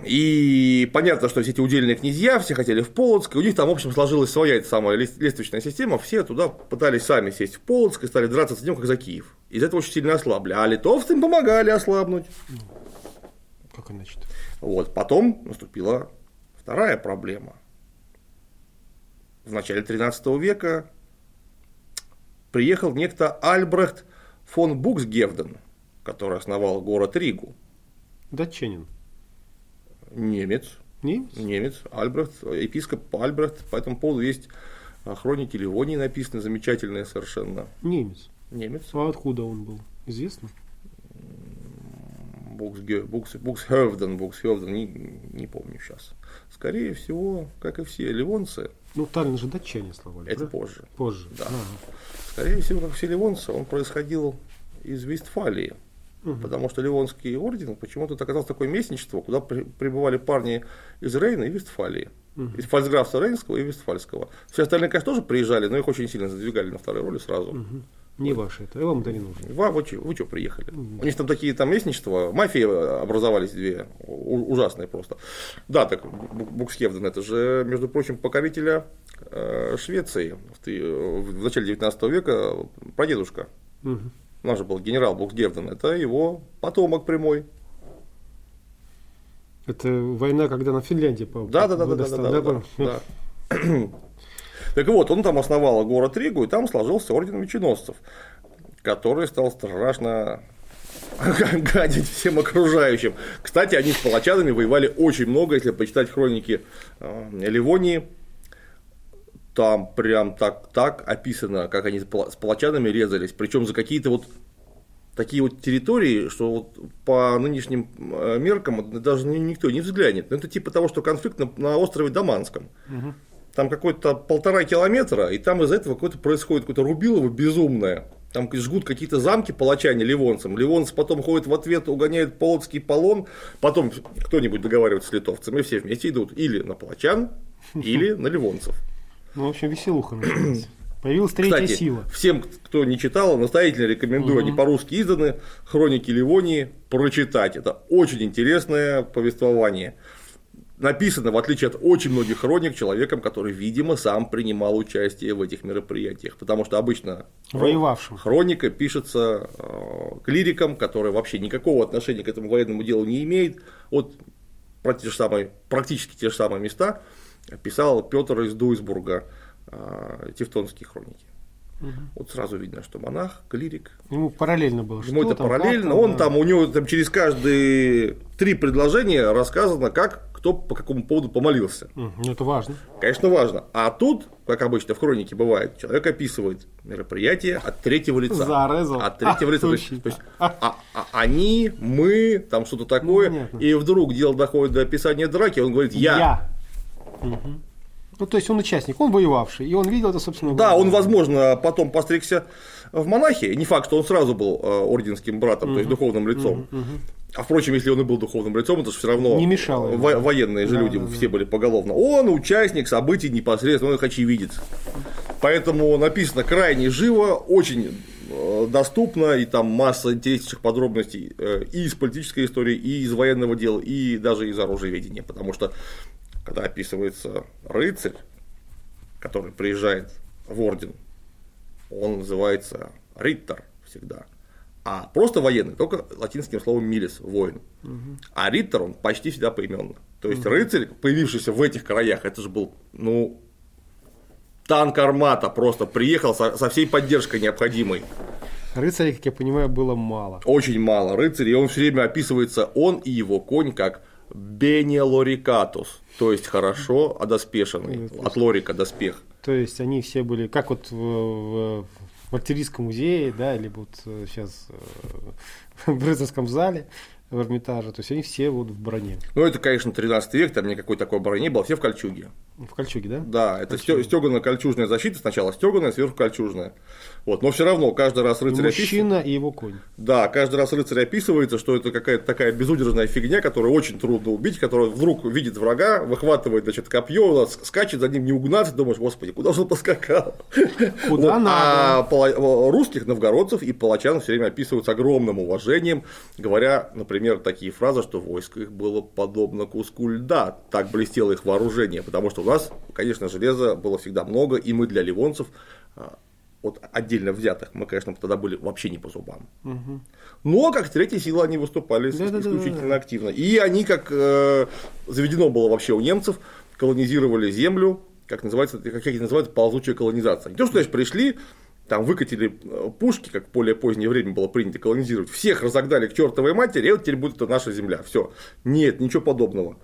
И понятно, что все эти удельные князья, все хотели в Полоцк, и у них там, в общем, сложилась своя эта самая лес- лестничная система, все туда пытались сами сесть в Полоцк и стали драться с ним, как за Киев. Из этого очень сильно ослабли, а литовцы им помогали ослабнуть. Как иначе? Вот. Потом наступила вторая проблема. В начале 13 века приехал некто Альбрехт фон Буксгевден, который основал город Ригу. Датчанин. Немец, Немец? немец, Альбрехт, епископ Альбрехт, по этому поводу есть а, хроники Ливонии написаны, замечательные совершенно. Немец. Немец, А откуда он был? Известно? Буксхевден, Буксхевден, не, не помню сейчас. Скорее всего, как и все ливонцы, Ну, Таллин же датчане, слова. это позже. Позже. Да. Ага. Скорее всего, как все ливонцы, он происходил из Вестфалии. Мгм. Потому что Ливонский орден почему-то оказался такое местничество, куда при- прибывали парни из Рейна и Вестфалии. Мгм. Из фальцграфства Рейнского и Вестфальского. Все остальные, конечно, тоже приезжали, но их очень сильно задвигали на второй роли сразу. Мгм. Не ваше это, и вам это не нужно. Вам, вы что, вы что приехали? У них там такие там местничества, мафии образовались две, ужасные просто. Да, так Буксхевден, это же, между прочим, покорителя э, Швеции в, в начале 19 века, прадедушка. Угу. Нас же был генерал Буксгевден, это его потомок прямой. Это война, когда на Финляндии, по да, да, да, да, да, да, да, да, да. Так вот, он там основал город Ригу, и там сложился орден меченосцев, который стал страшно гадить всем окружающим. Кстати, они с палачанами воевали очень много, если почитать хроники э, Ливонии, там прям так, так описано, как они с палачанами резались, причем за какие-то вот такие вот территории, что вот по нынешним э, меркам даже никто не взглянет. Ну, это типа того, что конфликт на, на острове Даманском. Угу там какой-то полтора километра, и там из этого какое-то происходит какое-то рубилово безумное. Там жгут какие-то замки палачане ливонцам. Ливонцы потом ходят в ответ, угоняют полоцкий полон. Потом кто-нибудь договаривается с литовцами, все вместе идут или на палачан, или на ливонцев. Ну, в общем, веселуха началась. Появилась третья Кстати, сила. Всем, кто не читал, настоятельно рекомендую, угу. они по-русски изданы, хроники Ливонии, прочитать. Это очень интересное повествование написано, в отличие от очень многих хроник, человеком, который, видимо, сам принимал участие в этих мероприятиях. Потому что обычно Воевавшим. хроника пишется э, клириком, который вообще никакого отношения к этому военному делу не имеет. Вот те же самые, практически те же самые места писал Петр из Дуйсбурга, э, Тевтонские хроники. Угу. Вот сразу видно, что монах, клирик. Ему параллельно было. Ему это там, параллельно. Там, он да. там, у него там через каждые три предложения рассказано, как кто по какому поводу помолился. Ну, это важно. Конечно, важно. А тут, как обычно в хронике бывает, человек описывает мероприятие от третьего лица. Зарезал. От третьего а, лица. То есть, то есть а, а, а, они, мы, там что-то такое. Ну, и вдруг дело доходит до описания драки, он говорит я. Я. Угу. Ну, то есть он участник, он воевавший, и он видел это, собственно. Да, он, возможно, потом постригся в монахи. Не факт, что он сразу был э, орденским братом, угу. то есть духовным лицом. Угу. А впрочем, если он и был духовным лицом, это же все равно не мешало во- военные же да, люди да, все да. были поголовно. Он участник событий непосредственно, он их очевидец. Поэтому написано крайне живо, очень э, доступно, и там масса интереснейших подробностей э, и из политической истории, и из военного дела, и даже из оружиеведения. Потому что, когда описывается рыцарь, который приезжает в орден, он называется Риттер всегда – а просто военный, только латинским словом милис, воин. Угу. А Риттер, он почти всегда поименно. То есть угу. рыцарь, появившийся в этих краях, это же был, ну, танк армата, просто приехал со, со всей поддержкой необходимой. Рыцарей, как я понимаю, было мало. Очень мало рыцарей, он все время описывается, он и его конь, как Бенелорикатус, то есть хорошо одоспешенный, от лорика доспех. То есть они все были, как вот в, в в артиллерийском музее, да, или вот сейчас э, в рыцарском зале, в Эрмитаже, то есть они все вот в броне. Ну, это, конечно, 13 век, там никакой такой брони не было, все в кольчуге. В кольчуге, да? Да, это стеганая кольчужная защита, сначала стеганая, сверху кольчужная. Вот, но все равно каждый раз рыцарь Мужчина опис... и его конь. Да, каждый раз рыцарь описывается, что это какая-то такая безудержная фигня, которую очень трудно убить, которая вдруг видит врага, выхватывает, значит, копье, скачет за ним не угнаться, думаешь, господи, куда же он поскакал? Куда вот, надо? А русских новгородцев и палачан все время описывают с огромным уважением, говоря, например, такие фразы, что войско их было подобно куску льда, так блестело их вооружение, потому что нас, конечно, железа было всегда много, и мы для ливонцев а, вот отдельно взятых, мы, конечно, тогда были вообще не по зубам. Угу. Но как третья сила они выступали да, исключительно да, да, да. активно. И они, как э, заведено было вообще у немцев, колонизировали землю, как называется, как их называют, ползучая колонизация. Не то, что, значит, пришли, там выкатили э, пушки, как в более позднее время было принято колонизировать, всех разогнали к чертовой матери, и вот теперь будет это наша земля. Все. Нет, ничего подобного.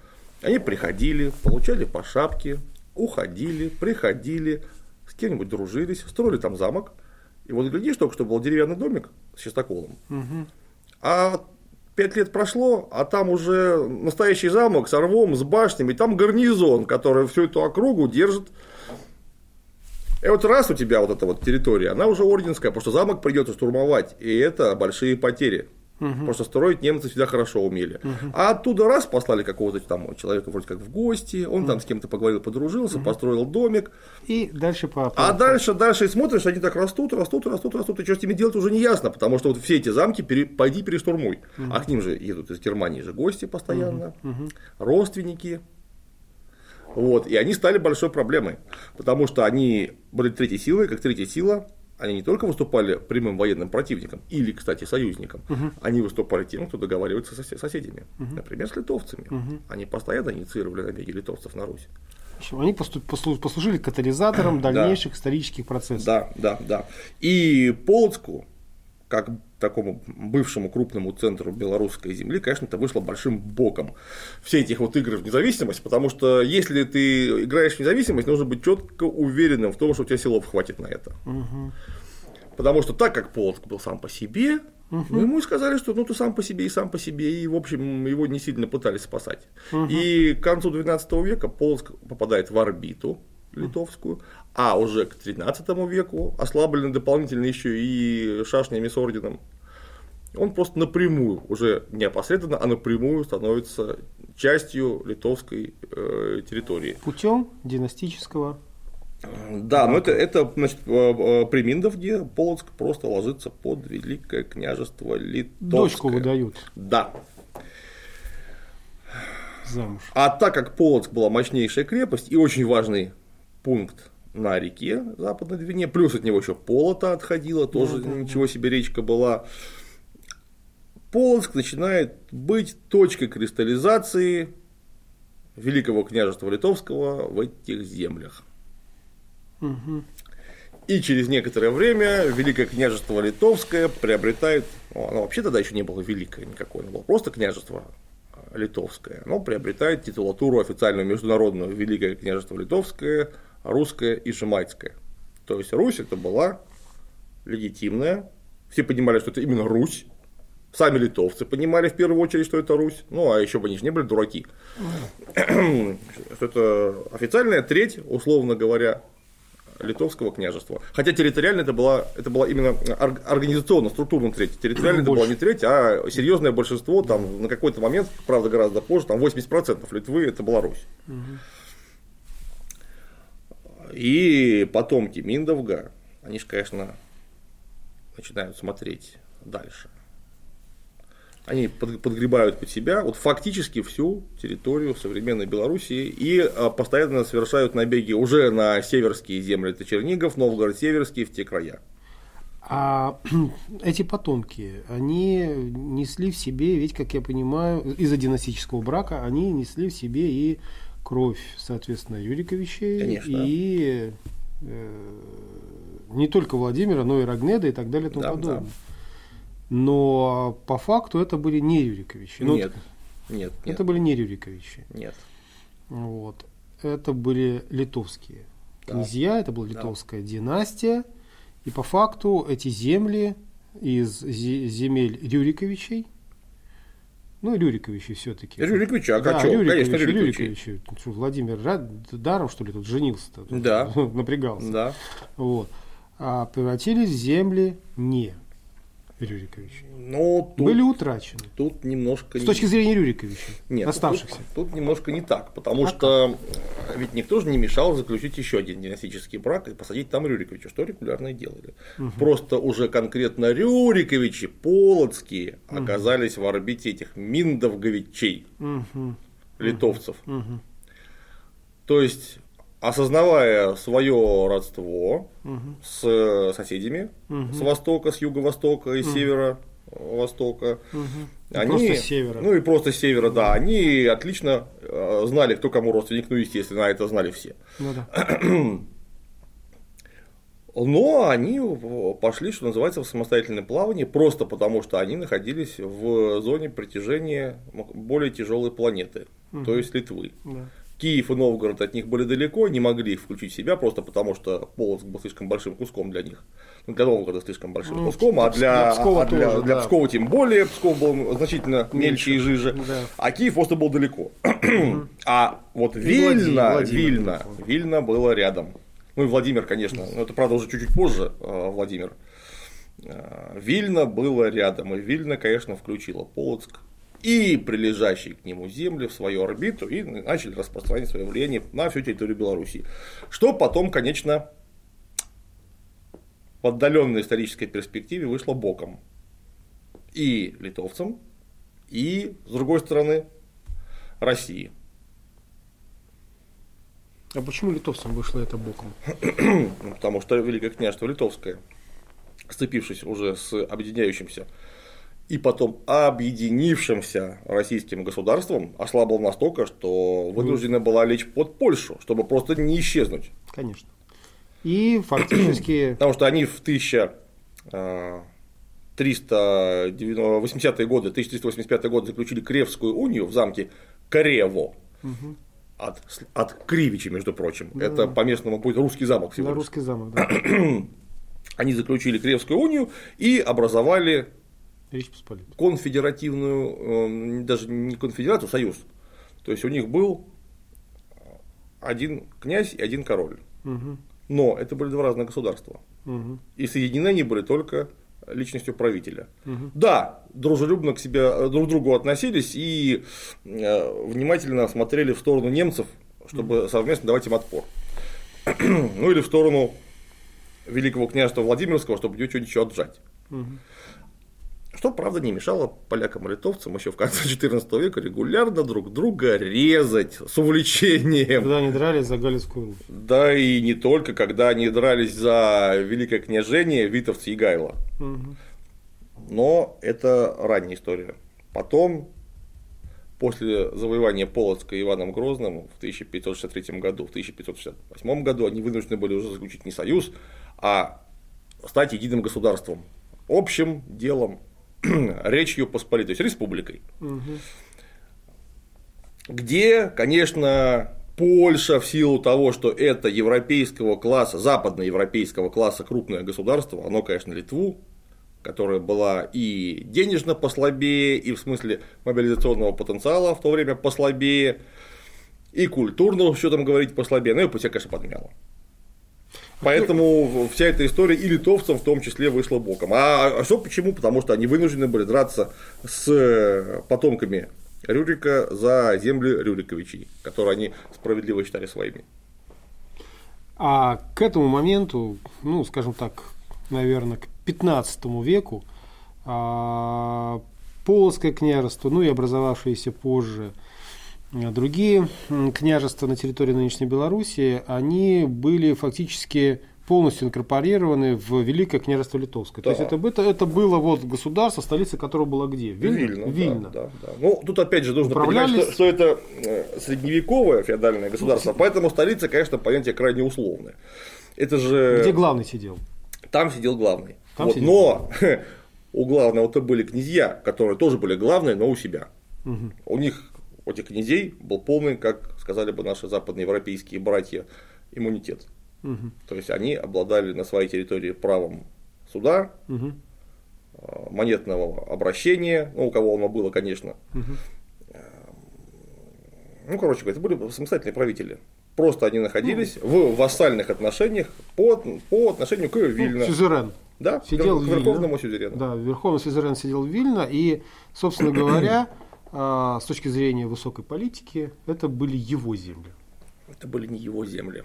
Они приходили, получали по шапке, уходили, приходили, с кем-нибудь дружились, строили там замок. И вот глядишь, только что был деревянный домик с чистоколом. Угу. А пять лет прошло, а там уже настоящий замок с рвом, с башнями, там гарнизон, который всю эту округу держит. И вот раз у тебя вот эта вот территория, она уже орденская, потому что замок придется штурмовать, и это большие потери. Угу. Просто строить немцы всегда хорошо умели. Угу. А оттуда раз послали какого-то там человека вроде как в гости, он угу. там с кем-то поговорил, подружился, угу. построил домик. И дальше по. А дальше, дальше смотришь, они так растут, растут, растут, растут, и что с ними делать уже не ясно, потому что вот все эти замки пере... пойди перештурмуй. Угу. А к ним же едут из Германии же гости постоянно, угу. родственники. Вот, и они стали большой проблемой, потому что они были третьей силой, как третья сила, они не только выступали прямым военным противником или, кстати, союзником, угу. они выступали тем, кто договаривается с соседями, угу. например, с литовцами. Угу. Они постоянно инициировали набеги литовцев на Русь. Они послужили катализатором дальнейших да. исторических процессов. Да, да, да. И Полоцку, как такому бывшему крупному центру белорусской земли, конечно, это вышло большим боком. Все этих вот игр в независимость, потому что если ты играешь в независимость, нужно быть четко уверенным в том, что у тебя силов хватит на это. Угу. Потому что так как Полоцк был сам по себе, Угу. Ну, ему сказали, что ну ты сам по себе и сам по себе, и в общем его не сильно пытались спасать. Угу. И к концу 12 века Полоцк попадает в орбиту литовскую, а уже к 13 веку, ослабленный дополнительно еще и шашнями с орденом, он просто напрямую, уже не опосредованно, а напрямую становится частью литовской э, территории. Путем династического да, но это, это значит, э, э, при Миндовге Полоцк просто ложится под Великое княжество Литовское. Дочку выдают. Да. Замуж. А так как Полоцк была мощнейшая крепость и очень важный пункт на реке Западной Двине, плюс от него еще Полота отходила, тоже да, ничего себе речка была. Полоцк начинает быть точкой кристаллизации Великого княжества Литовского в этих землях. И через некоторое время Великое княжество Литовское приобретает, ну, оно вообще тогда еще не было великое никакое, оно было просто княжество Литовское, оно приобретает титулатуру официальную международную Великое княжество Литовское, Русское и Шимайское. То есть Русь это была легитимная, все понимали, что это именно Русь, Сами литовцы понимали в первую очередь, что это Русь. Ну, а еще бы они же не были дураки. Что это официальная треть, условно говоря, литовского княжества. Хотя территориально это была, это была именно организационно, структурно треть. Территориально это была не треть, а серьезное большинство, там на какой-то момент, правда, гораздо позже, там 80% Литвы это была Русь. И потомки Миндовга, они же, конечно, начинают смотреть дальше они подгребают под себя вот фактически всю территорию современной Белоруссии и а, постоянно совершают набеги уже на северские земли, это Чернигов, Новгород-Северский, в те края. А эти потомки, они несли в себе, ведь, как я понимаю, из-за династического брака, они несли в себе и кровь, соответственно, Юриковичей, Конечно. и э, не только Владимира, но и Рогнеда и так далее и тому да, подобное. Да. Но по факту это были не Рюриковичи. Ну, нет, нет, нет. Это были не Рюриковичи. Нет. Вот. Это были литовские да. князья, это была литовская да. династия. И по факту эти земли из земель Рюриковичей, ну, Рюриковичи все-таки. Рюриковичи, а да, что? Рюриковичи, Конечно, Рюриковичи. Рюриковичи. Владимир даром, что ли, тут женился-то? Да. Напрягался. Да. Вот. А превратились в земли не Рюриковича? Ну, тут, Были утрачены. Тут немножко... С точки зрения Рюриковича, Нет, оставшихся. Тут, тут немножко не так, потому а что как? ведь никто же не мешал заключить еще один династический брак и посадить там Рюриковича, что регулярно и делали. Угу. Просто уже конкретно Рюриковичи, Полоцкие, угу. оказались в орбите этих Миндовговичей, угу. литовцев. Угу. То есть осознавая свое родство угу. с соседями угу. с востока, с юго-востока и угу. севера-востока, угу. они, просто севера. ну и просто севера, да, они отлично э, знали, кто кому родственник, ну естественно, это знали все. Ну, да. Но они пошли, что называется, в самостоятельное плавание, просто потому что они находились в зоне притяжения более тяжелой планеты, угу. то есть Литвы. Да. Киев и Новгород от них были далеко, не могли их включить в себя, просто потому что Полоцк был слишком большим куском для них. Ну, для Новгорода слишком большим ну, куском, а для, для, Пскова, а для, тоже, для да. Пскова тем более. Псков был значительно мельче, мельче и жиже, да. а Киев просто был далеко. а вот Вильна, Владимир, Вильна, Вильна было рядом. Ну и Владимир, конечно, но это правда уже чуть-чуть позже, э, Владимир. э, Вильна было рядом, и Вильна, конечно, включила Полоцк и прилежащие к нему земли в свою орбиту и начали распространять свое влияние на всю территорию Беларуси. Что потом, конечно, в отдаленной исторической перспективе вышло боком. И литовцам, и, с другой стороны, России. А почему литовцам вышло это боком? Потому что Великое княжество Литовское, сцепившись уже с объединяющимся и потом объединившимся российским государством, ослабло настолько, что вынуждена была лечь под Польшу, чтобы просто не исчезнуть. Конечно. И фактически... Потому что они в 1380-е годы, 1385 год заключили Кревскую унию в замке Корево. Угу. От, от Кривичи, между прочим. Да. Это по-местному будет русский замок сегодня. Да, русский замок, да. Они заключили Кревскую унию и образовали Речь Посполитая. конфедеративную, э, даже не конфедерацию, союз. То есть у них был один князь и один король. Угу. Но это были два разных государства. Угу. И соединены они были только личностью правителя. Угу. Да, дружелюбно к себе э, друг к другу относились и э, внимательно смотрели в сторону немцев, чтобы угу. совместно давать им отпор. ну или в сторону Великого княжества Владимирского, чтобы где-нибудь еще отжать. Угу. Что, правда, не мешало полякам и литовцам еще в конце XIV века регулярно друг друга резать с увлечением. Когда они дрались за Галицкую. Да и не только, когда они дрались за Великое княжение Витовцы и Гайла. Угу. Но это ранняя история. Потом, после завоевания Полоцка Иваном Грозным в 1563 году, в 1568 году они вынуждены были уже заключить не союз, а стать единым государством, общим делом Речью Посполитой, то есть республикой. Угу. Где, конечно, Польша в силу того, что это европейского класса, западноевропейского класса крупное государство, оно, конечно, Литву, которая была и денежно послабее, и в смысле мобилизационного потенциала в то время послабее, и культурно, что там говорить, послабее, ну и все, конечно, подмяло. Поэтому вся эта история и литовцам в том числе вышла боком. А, а что почему? Потому что они вынуждены были драться с потомками Рюрика за земли Рюриковичей, которые они справедливо считали своими. А к этому моменту, ну, скажем так, наверное, к 15 веку а, Полоцкое княжество, ну и образовавшиеся позже Э, другие княжества на территории нынешней Белоруссии, они были фактически полностью инкорпорированы в Великое княжество Литовское. Да. То есть это, это, это было вот государство, столица которого была где? Вильна. Вильна. Вильна. Да, да, да. Ну, тут опять же нужно понимать, что, что это э, средневековое феодальное государство, ну, поэтому столица, конечно, понятие крайне условное. Это же... Где главный сидел? Там сидел главный. Там вот, сидел но у главного-то были князья, которые тоже были главные, но у себя. Угу. У них у этих князей был полный, как сказали бы наши западноевропейские братья, иммунитет. Угу. То есть они обладали на своей территории правом суда, угу. монетного обращения, ну, у кого оно было, конечно. Угу. Ну, короче говоря, это были самостоятельные правители. Просто они находились ну, в вассальных отношениях по, по отношению к Вильно. Ну, сюзерен. Да, сидел к верховному сюзерену. Да, верховный сюзерен сидел в Вильно, и, собственно говоря, а, с точки зрения высокой политики, это были его земли. Это были не его земли.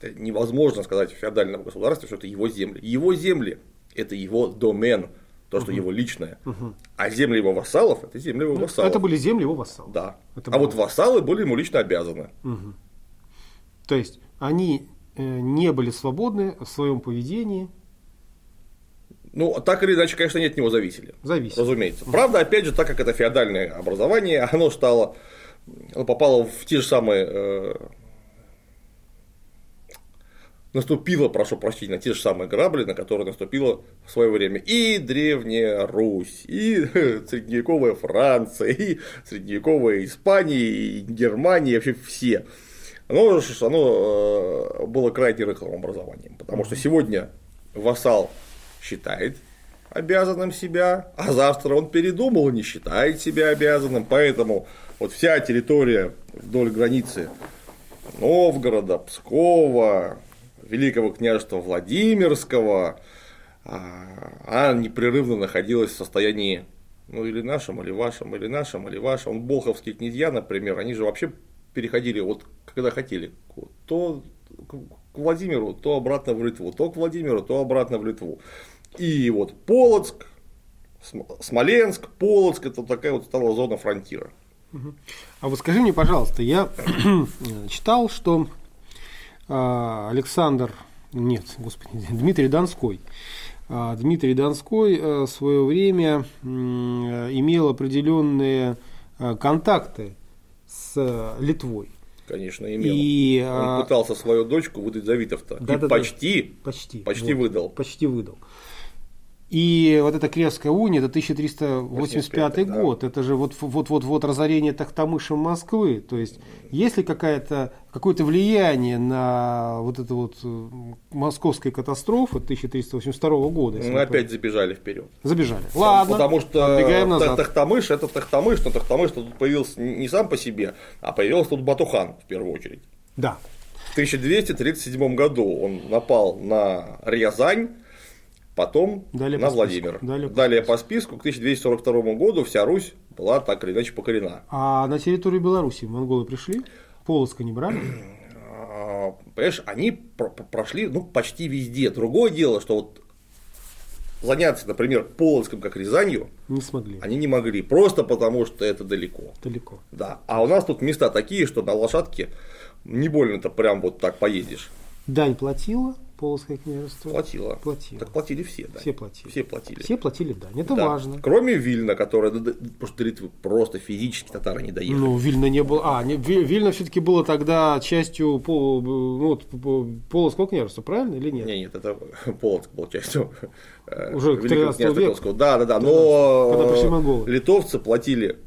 Это невозможно сказать в феодальном государстве, что это его земли. Его земли – это его домен, то, что угу. его личное. Угу. А земли его вассалов – это земли его ну, вассалов. Это были земли его вассалов. Да. Это а было... вот вассалы были ему лично обязаны. Угу. То есть они э, не были свободны в своем поведении, ну, так или иначе, конечно, не от него зависели. Зависели. Разумеется. Правда, опять же, так как это феодальное образование, оно стало, оно попало в те же самые э, наступило, прошу прощения, на те же самые грабли, на которые наступила в свое время и Древняя Русь, и средневековая Франция, и средневековая Испания, и Германия, и вообще все. Оно, оно э, было крайне рыхлым образованием, потому что сегодня вассал считает обязанным себя, а завтра он передумал и не считает себя обязанным, поэтому вот вся территория вдоль границы Новгорода, Пскова, Великого княжества Владимирского, а непрерывно находилась в состоянии, ну или нашем, или вашем, или нашем, или вашем. Болховские князья, например, они же вообще переходили вот когда хотели, то к Владимиру, то обратно в Литву, то к Владимиру, то обратно в Литву. И вот Полоцк, Смоленск, Полоцк, это такая вот стала зона фронтира. А вот скажи мне, пожалуйста, я читал, что а, Александр, нет, господи, Дмитрий Донской, а, Дмитрий Донской э, в свое время имел определенные э, контакты с Литвой. Конечно, имел. И, Он пытался свою дочку выдать за Витовта. Да, и да, почти, почти, почти вот, выдал. Почти выдал. И вот эта Крестская уния, это 1385 год, да. это же вот, вот, вот, вот разорение Тахтамышем Москвы. То есть, есть ли какая-то, какое-то влияние на вот эту вот московскую катастрофу 1382 года? Мы опять забежали вперед. Забежали. Ладно. Потому что Тахтамыш это Тахтамыш, но Тахтамыш тут появился не сам по себе, а появился тут Батухан в первую очередь. Да. В 1237 году он напал на Рязань, потом Далее на Владимир. Далее, Далее по списку к 1242 году вся Русь была так или иначе покорена. А на территорию Беларуси монголы пришли? Полоцка не брали? А, понимаешь, они прошли ну, почти везде. Другое дело, что вот заняться, например, Полоцком как Рязанью не смогли. Они не могли, просто потому что это далеко. Далеко. Да. А у нас тут места такие, что на лошадке не больно-то прям вот так поедешь. Дань платила, Полоцкое княжество? Платило. Платило. Так платили все, да. Все платили. Все платили. Все платили дань. Это да. важно. Кроме Вильна, которая просто Литвы просто физически татары не доехали. Ну, Вильна не было. А, не, Вильна все-таки было тогда частью пол, ну, Полоцкого княжества, правильно или нет? Нет, нет, это Полоцк был частью э, Уже 13 века. Да, да, да. Но литовцы платили,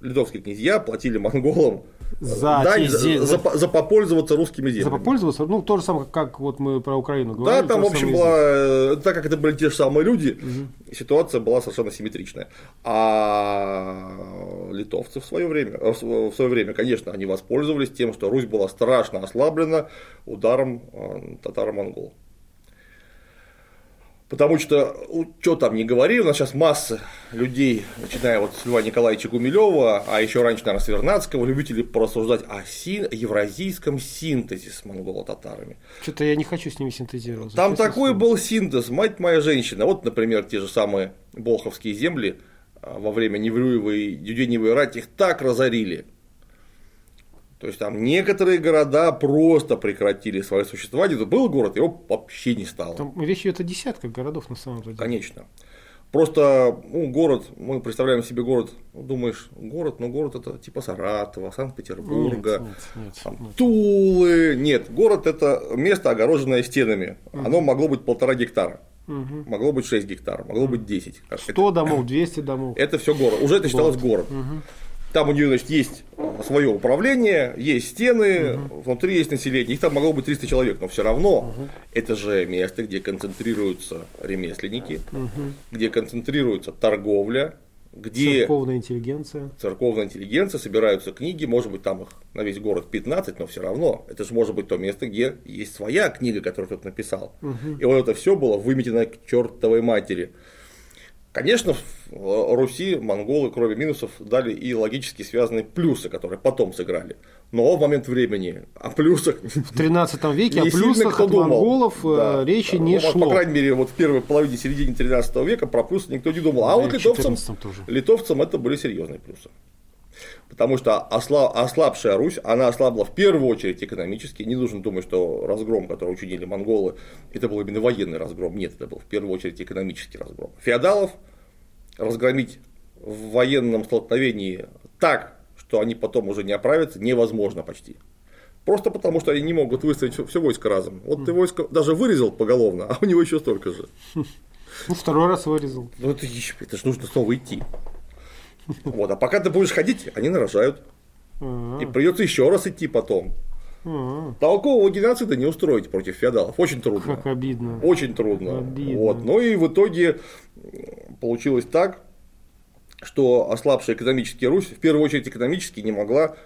литовские князья платили монголам за, дань, за, за, за попользоваться русскими землями. За попользоваться, ну, то же самое, как вот мы про Украину говорили. Да, там, в общем, была, э, так как это были те же самые люди, угу. ситуация была совершенно симметричная. А литовцы в свое время, э, в свое время, конечно, они воспользовались тем, что Русь была страшно ослаблена ударом э, татаро-монгол. Потому что, что там не говори, у нас сейчас масса людей, начиная вот с Льва Николаевича Гумилева, а еще раньше, наверное, с Вернадского, любителей порассуждать о син, евразийском синтезе с монголо-татарами. Что-то я не хочу с ними синтезировать. Там такой был синтез, мать моя женщина. Вот, например, те же самые Болховские земли а, во время Невлюевой и Дюденевой рать их так разорили, то есть там некоторые города просто прекратили свое существование. Это был город, его вообще не стало. Там речь идет о десятках городов на самом деле. Конечно. Просто ну, город, мы представляем себе город, ну, думаешь, город, но город это типа Саратова, Санкт-Петербурга, нет, нет, нет. Тулы. Нет, город это место, огороженное стенами. Угу. Оно могло быть полтора гектара. Угу. Могло быть 6 гектаров, могло быть 10. 100 это, домов, 200 домов. Это все город. Уже это считалось город. Угу. Там у нее, значит, есть свое управление, есть стены, угу. внутри есть население. Их там могло быть 300 человек, но все равно угу. это же место, где концентрируются ремесленники, угу. где концентрируется торговля, где церковная интеллигенция. Церковная интеллигенция, собираются книги, может быть, там их на весь город 15, но все равно. Это же может быть то место, где есть своя книга, которую кто-то написал. Угу. И вот это все было выметено к чертовой матери. Конечно, Руси монголы, кроме минусов, дали и логически связанные плюсы, которые потом сыграли. Но в момент времени о плюсах в 13 веке о плюсах от думал. монголов э, да. речи не ну, шло. По крайней мере, вот в первой половине середине 13 века про плюсы никто не думал. А да, вот литовцам, литовцам это были серьезные плюсы. Потому что осла, ослабшая Русь, она ослабла в первую очередь экономически. Не нужно думать, что разгром, который учинили монголы, это был именно военный разгром. Нет, это был в первую очередь экономический разгром. Феодалов разгромить в военном столкновении так, что они потом уже не оправятся, невозможно почти. Просто потому, что они не могут выставить все войско разом. Вот ты войско даже вырезал поголовно, а у него еще столько же. Ну, второй раз вырезал. Ну, это, это же нужно снова идти. Вот, а пока ты будешь ходить, они нарожают. А-а-а. И придется еще раз идти потом. А-а-а. Толкового геноцида не устроить против феодалов. Очень трудно. Как обидно. Очень трудно. Обидно. Вот. Ну и в итоге получилось так, что ослабшая экономически Русь, в первую очередь экономически, не могла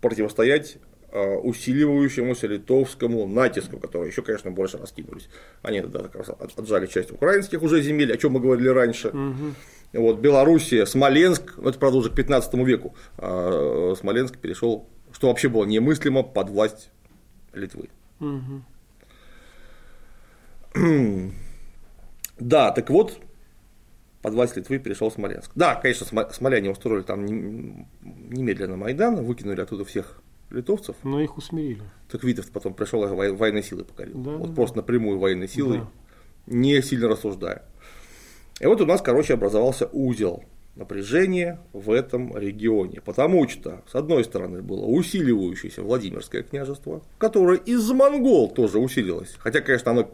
противостоять э, усиливающемуся литовскому натиску, которые еще, конечно, больше раскинулись. Они тогда как раз отжали часть украинских уже земель, о чем мы говорили раньше. Мгм. Вот, Белоруссия, Смоленск, ну, это, правда, уже к 15 веку, а Смоленск перешел, что вообще было немыслимо, под власть Литвы. Мгм. Да, так вот, под власть Литвы перешел Смоленск. Да, конечно, смо- смоляне устроили там нем- немедленно Майдан, выкинули оттуда всех литовцев. Но их усмирили. Так Витовт потом пришел и вой- военной силой покорил. Да, вот да, просто напрямую военной силой, Да. не сильно рассуждая. И вот у нас, короче, образовался узел напряжения в этом регионе. Потому что, с одной стороны, было усиливающееся Владимирское княжество, которое из-за монгол тоже усилилось. Хотя, конечно, оно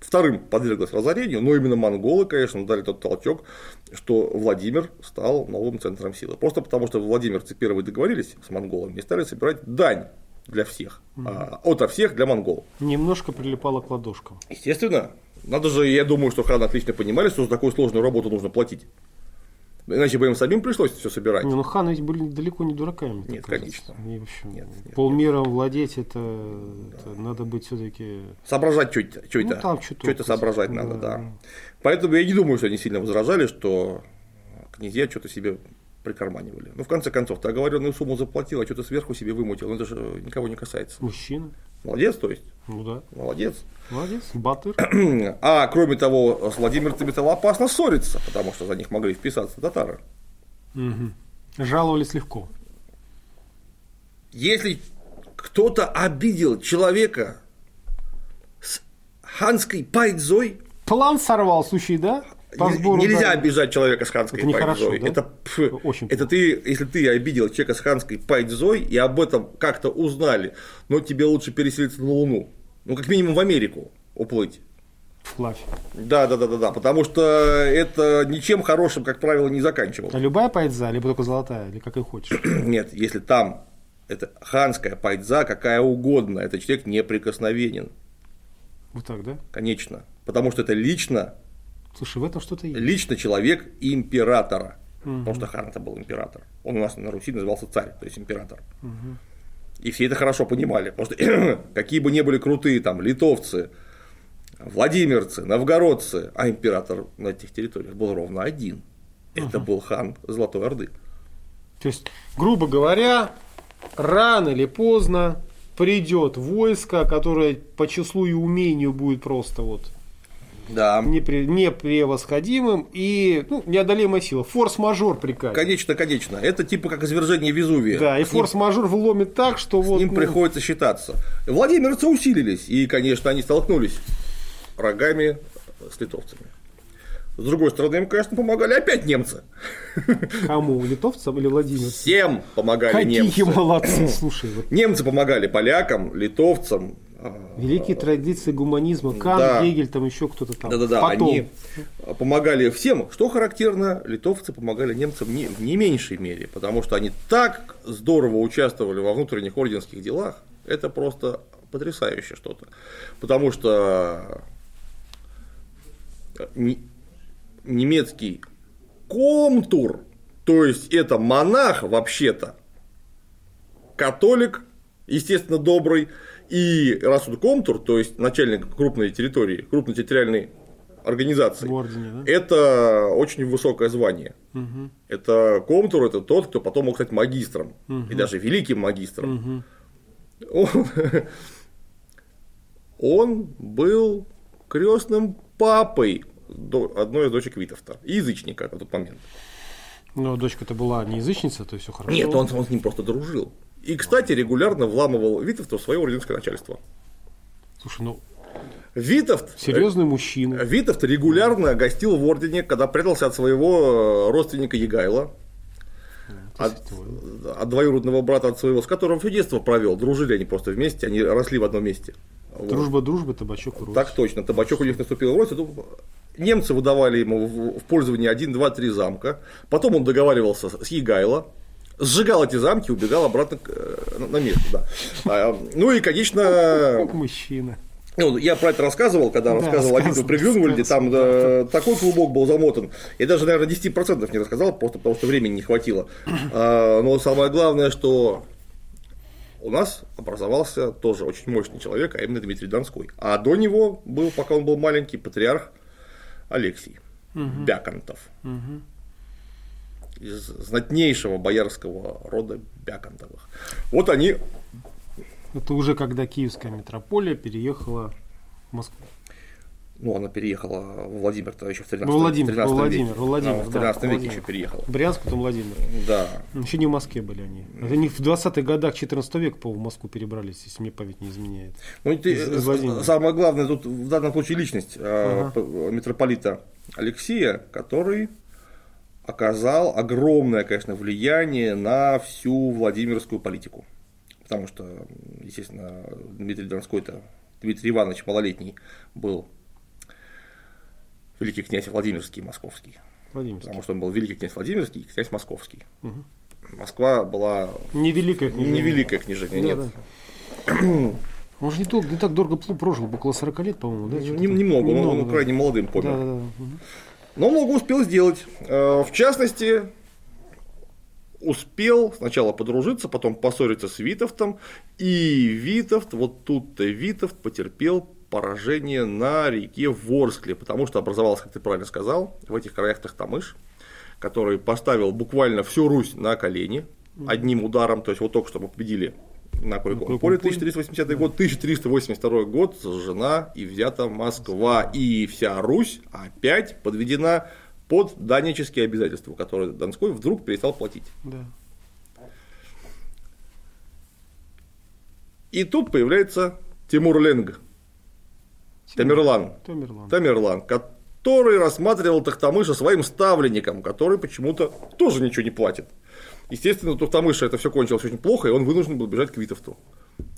вторым подверглось разорению, но именно монголы, конечно, дали тот толчок, что Владимир стал новым центром силы. Просто потому, что владимирцы первые договорились с монголами и стали собирать дань для всех, а, ото всех для монголов. Немножко прилипало к ладошкам. Естественно, надо же, я думаю, что ханы отлично понимали, что за такую сложную работу нужно платить. Иначе бы им самим пришлось все собирать. Не, ну ханы ведь были далеко не дураками. Нет, конечно. И, в общем, Нет, нет, полмиром владеть это, это надо быть все-таки. Соображать, что это, что Ну, там что-то что это соображать да. надо, да. Поэтому я не думаю, что они сильно возражали, что князья что-то себе прикарманивали. Ну, в конце концов, ты оговоренную сумму заплатил, а что-то сверху себе вымутил, ну, это же никого не касается. Мужчина. Молодец, то есть, Ну да. молодец. Молодец. Батыр. А кроме того, с владимирцами стало опасно ссориться, потому что за них могли вписаться татары. Мгм. Жаловались легко. Если кто-то обидел человека с ханской пайдзой, План сорвал, слушай, да? По сбору нельзя да. обижать человека с ханской Это пайдзой. да? Это, пф, Очень это ты, если ты обидел человека с ханской пайдзой и об этом как-то узнали, но тебе лучше переселиться на Луну. Ну, как минимум в Америку уплыть. Вплавь. Да, да, да, да, да. Потому что это ничем хорошим, как правило, не заканчивалось. А любая пайдза, либо только золотая, или как и хочешь. Нет, если там это ханская пайдза, какая угодно, этот человек неприкосновенен. Вот так, да? Конечно. Потому что это лично, Слушай, в этом что-то есть. лично человек императора. Мгм. Потому что хан это был император. Он у нас на Руси назывался царь, то есть император. Мгм. И все это хорошо понимали. Потому что какие бы ни были крутые там литовцы, владимирцы, новгородцы, а император на этих территориях был ровно один. Это был хан Золотой Орды. То есть, грубо говоря, рано или поздно придет войско, которое по числу и умению будет просто вот Да. непре- непревосходимым и ну, неодолимая сила. Форс-мажор приказ. Конечно, конечно. Это типа как извержение Везувия. Да, и форс-мажор вломит так, что С вот. ним ну, приходится считаться. Владимирцы усилились, и, конечно, они столкнулись рогами с литовцами. С другой стороны, им, конечно, помогали опять немцы. Кому? Литовцам или Владимир? Всем помогали Какие немцы. молодцы, слушай. вот Немцы помогали полякам, литовцам. Великие традиции гуманизма. Кант, Да. Гегель, там еще кто-то там. Да-да-да, Потом. они помогали всем. Что характерно, литовцы помогали немцам не, в не меньшей мере, потому что они так здорово участвовали во внутренних орденских делах, это просто потрясающе что-то. Потому что не- немецкий комтур, то есть это монах вообще-то, католик, естественно, добрый, и раз он комтур, то есть начальник крупной территории, крупной территориальной организации, В ордене, да? это очень высокое звание. Мгм. Это комтур, это тот, кто потом мог стать магистром, и Мгм. даже великим магистром. Мгм. Он, он был крестным папой одной из дочек Витовта, язычника на тот момент. Но дочка-то была не язычница, то есть все хорошо. Нет, он, он с ним просто дружил. И, кстати, регулярно вламывал Витовта в свое орденское начальство. Слушай, ну, Витовт, серьезный мужчина. Витовт регулярно гостил в ордене, когда прятался от своего э, родственника Егайла, от, Действительно. от двоюродного брата от своего, с которым все детство провел. Дружили они просто вместе, они росли в одном месте. Вот. Дружба, дружба, табачок, урод. Так точно, табачок у них наступил в рост. это Немцы выдавали ему в в пользование 1, 2, 3 замка. Потом он договаривался с Егайло, сжигал эти замки, убегал обратно э, на- место. Да. А, Ну и, конечно, Как мужчина. ну, я про это рассказывал, когда Да, рассказывал о битве при Грюнвальде, там рассказывал, да, такой клубок был замотан. Я даже, наверное, 10% не рассказал, просто потому что времени не хватило. А, Но самое главное, что у нас образовался тоже очень мощный человек, а именно Дмитрий Донской. А до него был, пока он был маленький, патриарх Алексий угу. Бяконтов. Угу. Из знатнейшего боярского рода Бяконтовых. Вот они. Это уже когда Киевская метрополия переехала в Москву. Ну, она переехала в Владимир, тогда еще в 13, Владимир, 13 Владимир, веке. Владимир, а, в 13 да, веке Владимир. еще переехала. Брянск, потом Владимир. Да. Еще не в Москве были они. Это они в 20-х годах 14 века, по в Москву перебрались, если мне память не изменяет. Ну, ты, Из- из Владимира. самое главное тут в данном случае личность э, Ага. митрополита Алексея, который оказал огромное, конечно, влияние на всю Владимирскую политику. Потому что, естественно, Дмитрий Донской-то, Дмитрий Иванович малолетний, был великий князь Владимирский, московский. Владимир. Потому что он был великий князь Владимирский и князь Московский. Мгм. Москва была Не великая не великое княжение, Да, нет. да. Он же не, то- не так дорого прожил, около 40 лет, по-моему, да? Нем- там. Немного, он- он, да. крайне молодым помер. Да, да, да. Мгм. Но много успел сделать. Э, В частности, успел сначала подружиться, потом поссориться с Витовтом, и Витовт, вот тут-то Витовт потерпел поражение на реке Ворскле, потому что образовался, как ты правильно сказал, в этих краях Тахтамыш, который поставил буквально всю Русь на колени одним ударом, то есть вот только что мы победили на Куликовом Куликовом поле. 1380 год, 1382 год сожжена и взята Москва, и вся Русь опять подведена под данические обязательства, которые Донской вдруг перестал платить. Да. И тут появляется Тимур Ленг, Тамерлан, Тамерлан. Тамерлан, который рассматривал Тахтамыша своим ставленником, который почему-то тоже ничего не платит. Естественно, у это все кончилось очень плохо, и он вынужден был бежать к Витовту.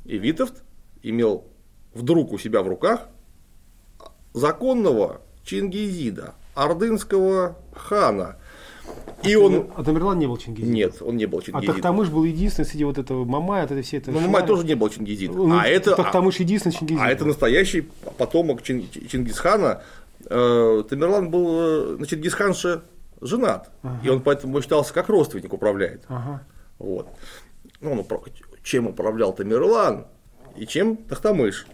И Витовт имел вдруг у себя в руках законного Чингизида, ордынского хана. И он... А Тамерлан не был Чингизидом? Нет, он не был А Чингизидом. Тахтамыш был единственный среди вот этого Мамая, от этой всей этой Ну, Мамай тоже не был Чингизид. Ну, А это, Тахтамыш единственный Чингизид. а это настоящий потомок Чин- Чингисхана. Э, Тамерлан был э, на Чингисханше женат. Ага. И он поэтому считался как родственник управляет. Ага. Вот. Ну, он упра- чем управлял Тамерлан и чем Тахтамыш.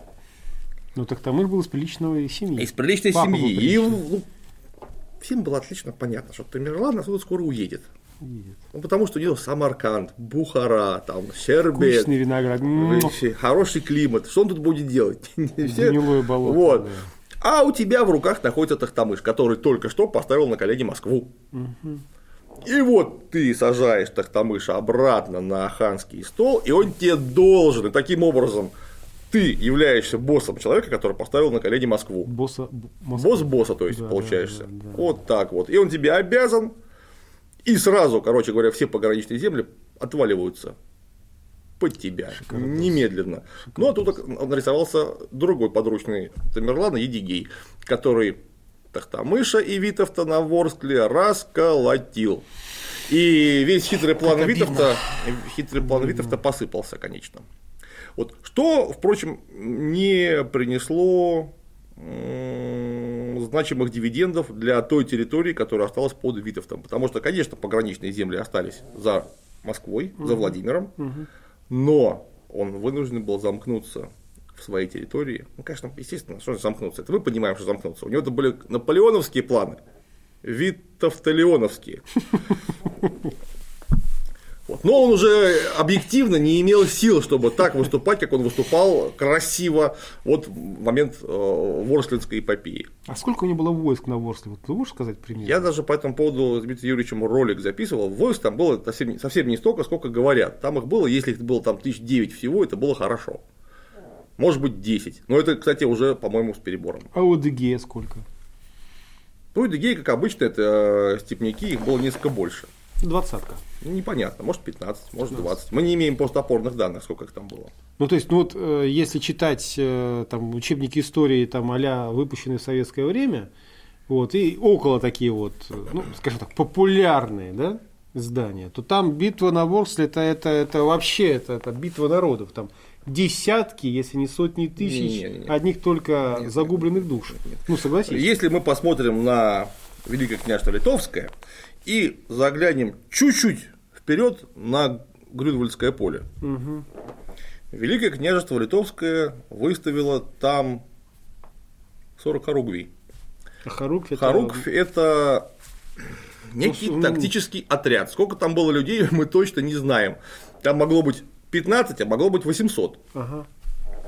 Ну, Тахтамыш был из приличной семьи. Из приличной Папа семьи. И ну, всем было отлично понятно, что Тамерлан отсюда скоро уедет. Едет. Ну, потому что у него Самарканд, Бухара, там, Щербет, Вкусный виноград. Вообще, хороший климат. Что он тут будет делать? Гнилое болото, Вот. да. А у тебя в руках находится Тахтамыш, который только что поставил на колени Москву. И вот ты сажаешь Тахтамыша обратно на ханский стол, и он тебе должен. И таким образом ты являешься боссом человека, который поставил на колени Москву. Босса, Москвы. Босс босса, то есть, Да, получаешься. да, да, да. Вот так вот. И он тебе обязан, и сразу, короче говоря, все пограничные земли отваливаются под тебя. немедленно. Ну, а тут нарисовался другой подручный Тамерлана, Едигей, который Тахтамыша и Витовта на Ворскле расколотил. И весь хитрый план. Витовта, хитрый план Витовта посыпался, конечно. Вот. Что, впрочем, не принесло значимых дивидендов для той территории, которая осталась под Витовтом. Потому что, конечно, пограничные земли остались за Москвой, за Владимиром, но он вынужден был замкнуться в своей территории. Ну, конечно, естественно, что же замкнуться? Это мы понимаем, что замкнуться. У него это были наполеоновские планы, витовтолеоновские. Вот. Но он уже объективно не имел сил, чтобы так выступать, как он выступал красиво вот в момент э, Ворслинской эпопеи. А сколько у него было войск на Ворсле? Вот ты можешь сказать пример? Я даже по этому поводу с Дмитрием Юрьевичем ролик записывал. Войск там было совсем, совсем не столько, сколько говорят. Там их было, если их было там тысяч девять всего, это было хорошо. Может быть 10. Но это, кстати, уже, по-моему, с перебором. А у Эдыгея сколько? Ну, Эдыгей, как обычно, это э, степняки, их было несколько больше. Двадцатка. Непонятно, может 15, может 20. Мы не имеем постопорных данных, сколько их там было. Ну, то есть, ну вот, э, если читать э, там учебники истории, там, а выпущенные в советское время, вот, и около такие вот, э, ну, скажем так, популярные, да, издания, то там битва на Ворсле, это, это, это вообще, это, это битва народов, там десятки, если не сотни тысяч, Не-не-не. одних только загубленных душ. Ну, согласись. Если мы посмотрим на Великое княжество Литовское и заглянем чуть-чуть вперед на Грюнвальдское поле, Мгм. Великое княжество Литовское выставило там 40 хоругвий. А Харуквь это... Харуквь – это некий Ну, тактический отряд. Сколько там было людей, мы точно не знаем. Там могло быть 15, а могло быть 800. Ага.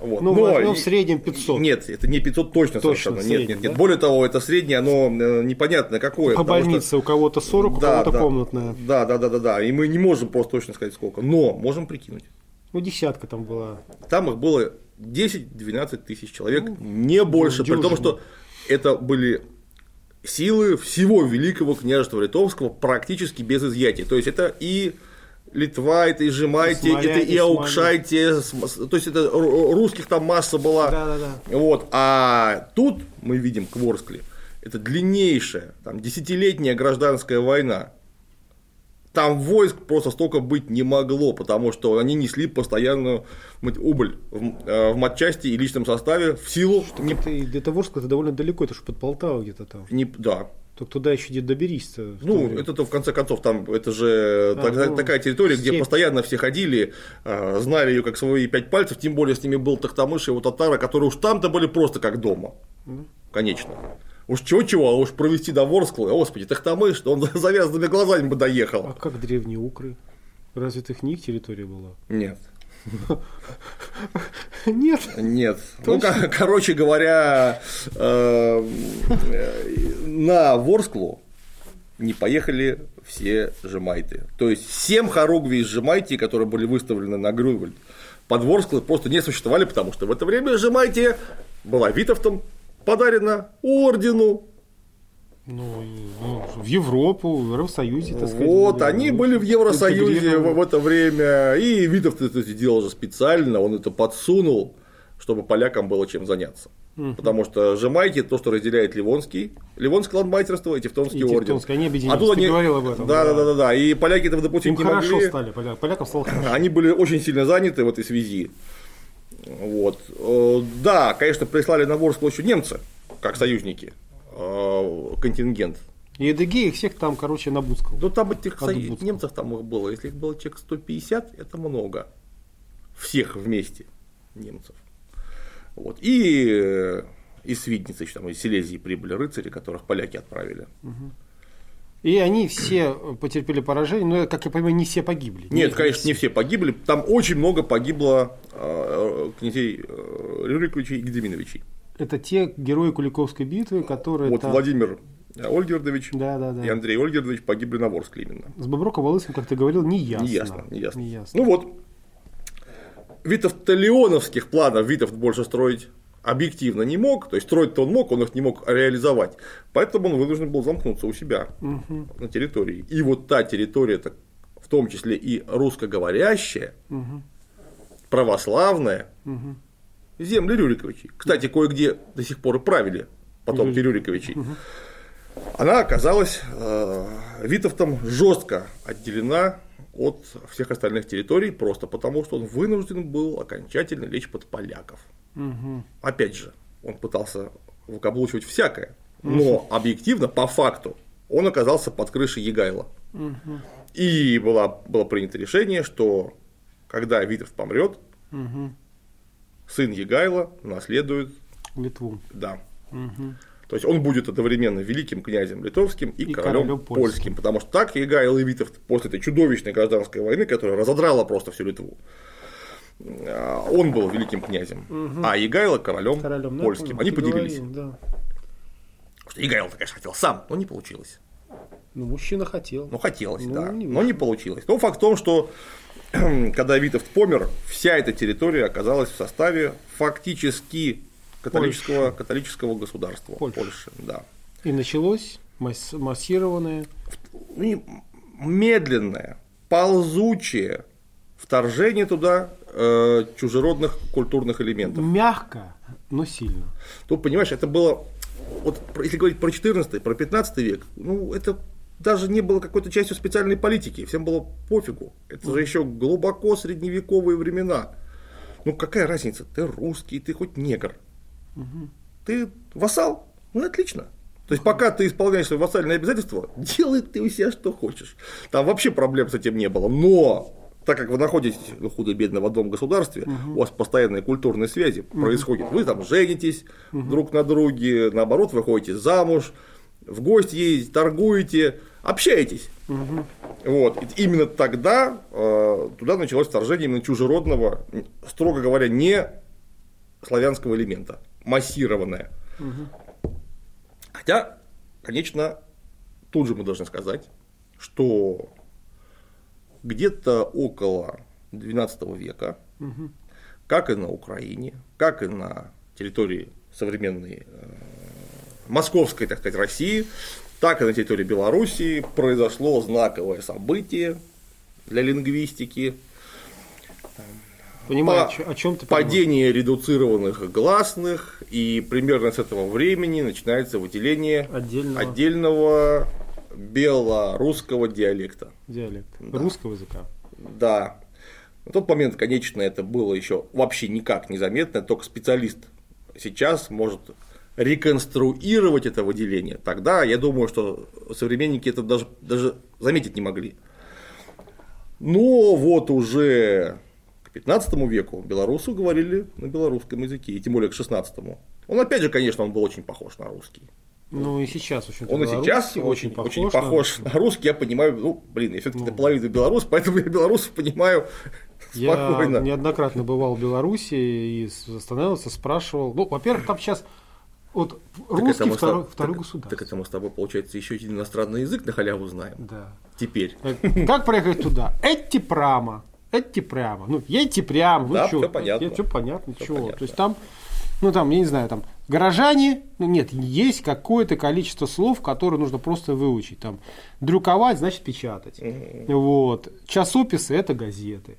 Вот. Ну, Но возьмем и- в среднем 500. Нет, это не 500 точно, Точно, совершенно. Нет, средний, нет, нет. да? Более того, это среднее, оно э, непонятно какое. По потому что- больнице у кого-то 40, у Да, кого-то да. комнатная. Да, да, да, да, да. И мы не можем просто точно сказать сколько. Но можем прикинуть. Ну, десятка там была. Там их было 10-12 тысяч человек, не больше. При том, дюжина. что это были силы всего Великого княжества Литовского практически без изъятия. То есть это и Литва, это и Жемайте, это и Аукшайте, то есть это ру- русских там масса была. Да-да-да. Вот. А тут мы видим Кворскли. Это длиннейшая, там, десятилетняя гражданская война. Там войск просто столько быть не могло, потому что они несли постоянную убыль в, э, в матчасти и личном составе в силу не, Это, и до Таворска это довольно далеко, это же под Полтавой где-то там. не- да. Только туда еще где доберись-то. Ну, это-то в конце концов, там это же А, так- ну, такая территория, где степь. постоянно все ходили, э, знали ее как свои пять пальцев, тем более с ними был Тахтамыш и его татары, которые уж там-то были просто как дома. Конечно. Уж чего-чего, а уж провести до Ворскла, господи, Тахтамыш, он завязанными глазами бы А доехал. как древние укры? Разве их не их территория была? Нет. Нет. Нет. Ну, ко- короче говоря, э, на Ворсклу не поехали все жемайты. То есть 7 хоругвий из жемайти, которые были выставлены на Грювельд, под Ворсклы просто не существовали, потому что в это время жемайте была Витовтом подарена ордену. Ну, ну, в Европу, в Евросоюзе, так сказать. Вот, были, они ну, были в Евросоюзе в, в это время, и Витов это сделал же специально, он это подсунул, чтобы полякам было чем заняться. Потому что Жемайки то, что разделяет Ливонский, Ливонское ландмайстерство и Тевтонский И орден. Они объединились, А тут они... говорил об этом, Да, да, да. да, да. И поляки этого допустить Им не хорошо могли. стали, поля- полякам стало хорошо. Они были очень сильно заняты в этой связи. Вот. Э, Да, конечно, прислали на Ворсклу еще немцы, как союзники, контингент. И Эдыгей их всех там, короче, набускал. Ну, там этих немцев там их было. Если их было человек 150, это много. Всех вместе немцев. Вот. И э, из Свидницы, там из Силезии прибыли рыцари, которых поляки отправили. И они все потерпели поражение, но, как я понимаю, не все погибли. Нет, конечно, не все погибли. Там очень много погибло э, князей э, Рюриковичей и Гедеминовичей. Это те герои Куликовской битвы, которые Вот там- Владимир Ольгердович Да, да, да. и Андрей Ольгердович погибли на Ворскле именно. С Боброком Волынским, как ты говорил, не ясно. Не ясно, не ясно. Не ясно. Ну вот, Витовт-Леоновских планов Витовт больше строить объективно не мог, то есть строить-то он мог, он их не мог реализовать, поэтому он вынужден был замкнуться у себя Мгм. на территории. И вот та территория, так, в том числе и русскоговорящая, Мгм. православная, Мгм. Земли Рюриковичей. Кстати, кое-где до сих пор и правили потомки Рюриковичей. Она оказалась э, Витовтом жестко отделена от всех остальных территорий, просто потому что он вынужден был окончательно лечь под поляков. Мгм. Опять же, он пытался выкаблучивать всякое, но объективно, по факту, он оказался под крышей Егайла. Мгм. И было, было принято решение, что когда Витовт помрет, Мгм. Сын Егайла наследует, Литву. да, Мгм. То есть он будет одновременно великим князем литовским и, И королем, королем польским. польским. потому что так Егайл и Витовт после этой чудовищной гражданской войны, которая разодрала просто всю Литву, а, он был великим князем, а Егайло королем, Королем, польским. понял, Они поделились. говорил, да. Потому что Егайло, конечно, хотел сам, но не получилось. Ну, мужчина хотел. Ну, хотелось, Ну, да, не но не получилось. Но факт в том, что когда Витовт помер, вся эта территория оказалась в составе фактически католического, католического государства Польши. Польши. Да. И началось масс- массированное. медленное, ползучее вторжение туда э, чужеродных культурных элементов. Мягко, но сильно. Тут, понимаешь, это было, вот если говорить про 14 про 15 век, ну, это даже не было какой-то частью специальной политики, всем было пофигу. Это же еще глубоко средневековые времена. Ну, какая разница, ты русский, ты хоть негр. Ты вассал? Ну, отлично. То есть, пока ты исполняешь свои вассальные обязательства, делай ты у себя что хочешь. Там вообще проблем с этим не было. Но так как вы находитесь ну, худо-бедно в одном государстве, у вас постоянные культурные связи происходят. Вы там женитесь друг на друге, наоборот, вы ходите замуж, в гости ездите, торгуете, общаетесь. Вот. И именно тогда э, туда началось вторжение именно чужеродного, строго говоря, не славянского элемента, массированное. Хотя, конечно, тут же мы должны сказать, что где-то около XII века, как и на Украине, как и на территории современной э, московской, так сказать, России, так и на территории Белоруссии произошло знаковое событие для лингвистики. Понимаю, По- о чем ты Падение редуцированных гласных, и примерно с этого времени начинается выделение Отдельного. отдельного белорусского диалекта. диалект Да. русского языка. Да. На тот момент, конечно, это было еще вообще никак незаметно, только специалист сейчас может реконструировать это выделение. Тогда я думаю, что современники это даже, даже заметить не могли. Но вот уже к 15 веку белорусы говорили на белорусском языке, и тем более к 16 Он опять же, конечно, он был очень похож на русский. Ну и сейчас очень Он и сейчас очень, очень похож, на- на русский. Я понимаю, ну, блин, я все-таки Ну. наполовину белорус, поэтому я белорусов понимаю Я спокойно. неоднократно бывал в Беларуси и останавливался, спрашивал. Ну, во-первых, там сейчас вот Так русский это мы с второй, второй так- государство. Так это мы с тобой, получается, еще один иностранный язык на халяву знаем. Да. Теперь. Как проехать туда? Эти прямо. Эти прямо. Ну, едьте прямо. Ну, Да, чё, всё понятно. Все понятно. Всё чего. понятно. То есть там, ну там, я не знаю, там горожане, ну нет, есть какое-то количество слов, которые нужно просто выучить. Там друковать, значит печатать. Вот. Часописы это газеты.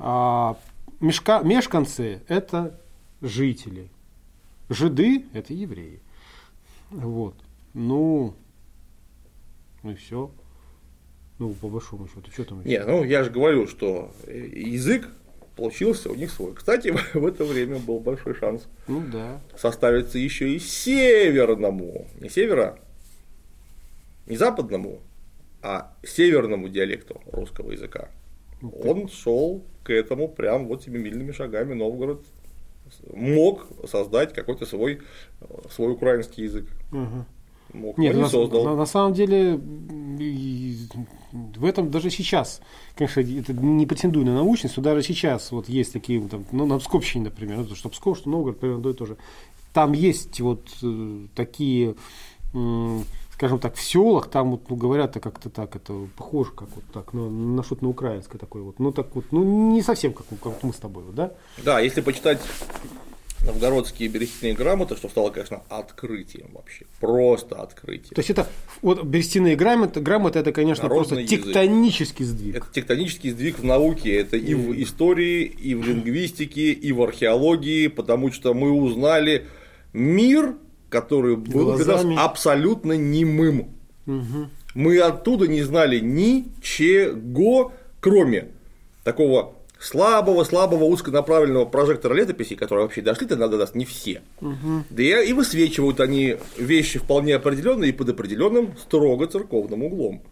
А мешка, мешканцы это жители. Жиды это евреи. Вот. Ну, ну и все. Ну, по большому счету, что там Не, ну я же говорю, что э, язык получился у них свой. Кстати, в это время был большой шанс Ну да. составиться еще и северному, не севера, не западному, а северному диалекту русского языка. Он шел к этому прям вот семимильными шагами. Новгород мог создать какой-то свой, э, свой украинский язык. Мгм. Мог, Нет, не на, создал. на- на самом деле в этом даже сейчас, конечно, это не претендую на научность, но даже сейчас вот есть такие, там, ну, на Псковщине, например, ну, что Псков, что Новгород, примерно одно и то же. Там есть вот э, такие, м, скажем так, в селах, там вот ну, говорят-то как-то так, это похоже, как вот так, ну, на что-то на украинское такое вот, ну так вот, ну не совсем как, как мы с тобой, вот, да? Да, если почитать новгородские берестяные грамоты, что стало, конечно, открытием вообще. Просто открытием. То есть это вот берестяные грамоты, грамоты это, конечно, Народный просто язык. тектонический сдвиг. Это тектонический сдвиг в науке, это и в истории, и в лингвистике, и в археологии, потому что мы узнали мир, который был Глазами. абсолютно немым. Мгм. Мы оттуда не знали ничего, кроме такого слабого, слабого узконаправленного прожектора летописи, которые вообще дошли-то надо нас не все. Да и, и высвечивают они вещи вполне определенные и под определенным строго церковным углом.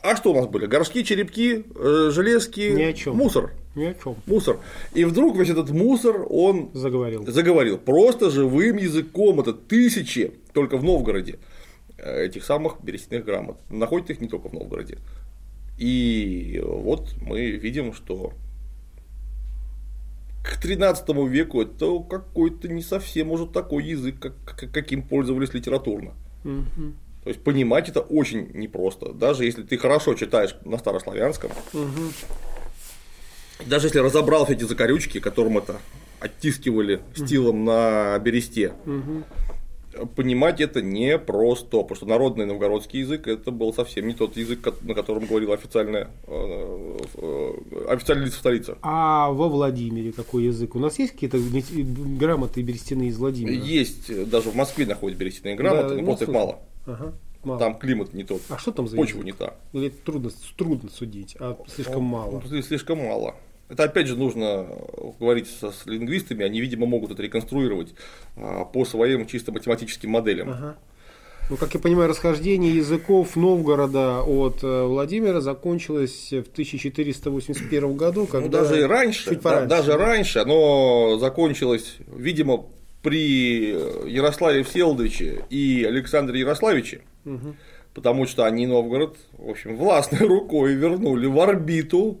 А что у нас были? Горшки, черепки, э, железки, мусор. Ни о чем. Мусор. И вдруг весь этот мусор, он Заговорил. заговорил просто живым языком. Это тысячи только в Новгороде э, этих самых берестяных грамот. Находят их не только в Новгороде. И вот мы видим, что к 13 веку это какой-то не совсем уже такой язык, как, как- каким пользовались литературно. Мгм. То есть понимать это очень непросто. Даже если ты хорошо читаешь на старославянском, Мгм. Даже если разобрал все эти закорючки, которым это оттискивали стилом на бересте, Мгм. понимать это не просто, потому что народный новгородский язык это был совсем не тот язык, на котором говорила официальная, э, э, официальная лица столица. А во Владимире какой язык? У нас есть какие-то грамоты берестяные из Владимира? Есть, э, даже в Москве находят берестяные грамоты, Да, но ну, просто их мало. Ага. Мало. Там климат не тот, А что там за почва язык? не та. Или трудно, трудно судить, а слишком мало. Ну, Слишком мало. Это опять же нужно говорить со, с лингвистами, они, видимо, могут это реконструировать а, по своим чисто математическим моделям. Ага. Ну, как я понимаю, расхождение языков Новгорода от э, Владимира закончилось в 1481 году, Ну, когда... даже и раньше, чуть да, пораньше. даже раньше, оно закончилось, видимо, при Ярославе Всеволодовиче и Александре Ярославиче, Мгм. потому что они Новгород, в общем, властной рукой вернули в орбиту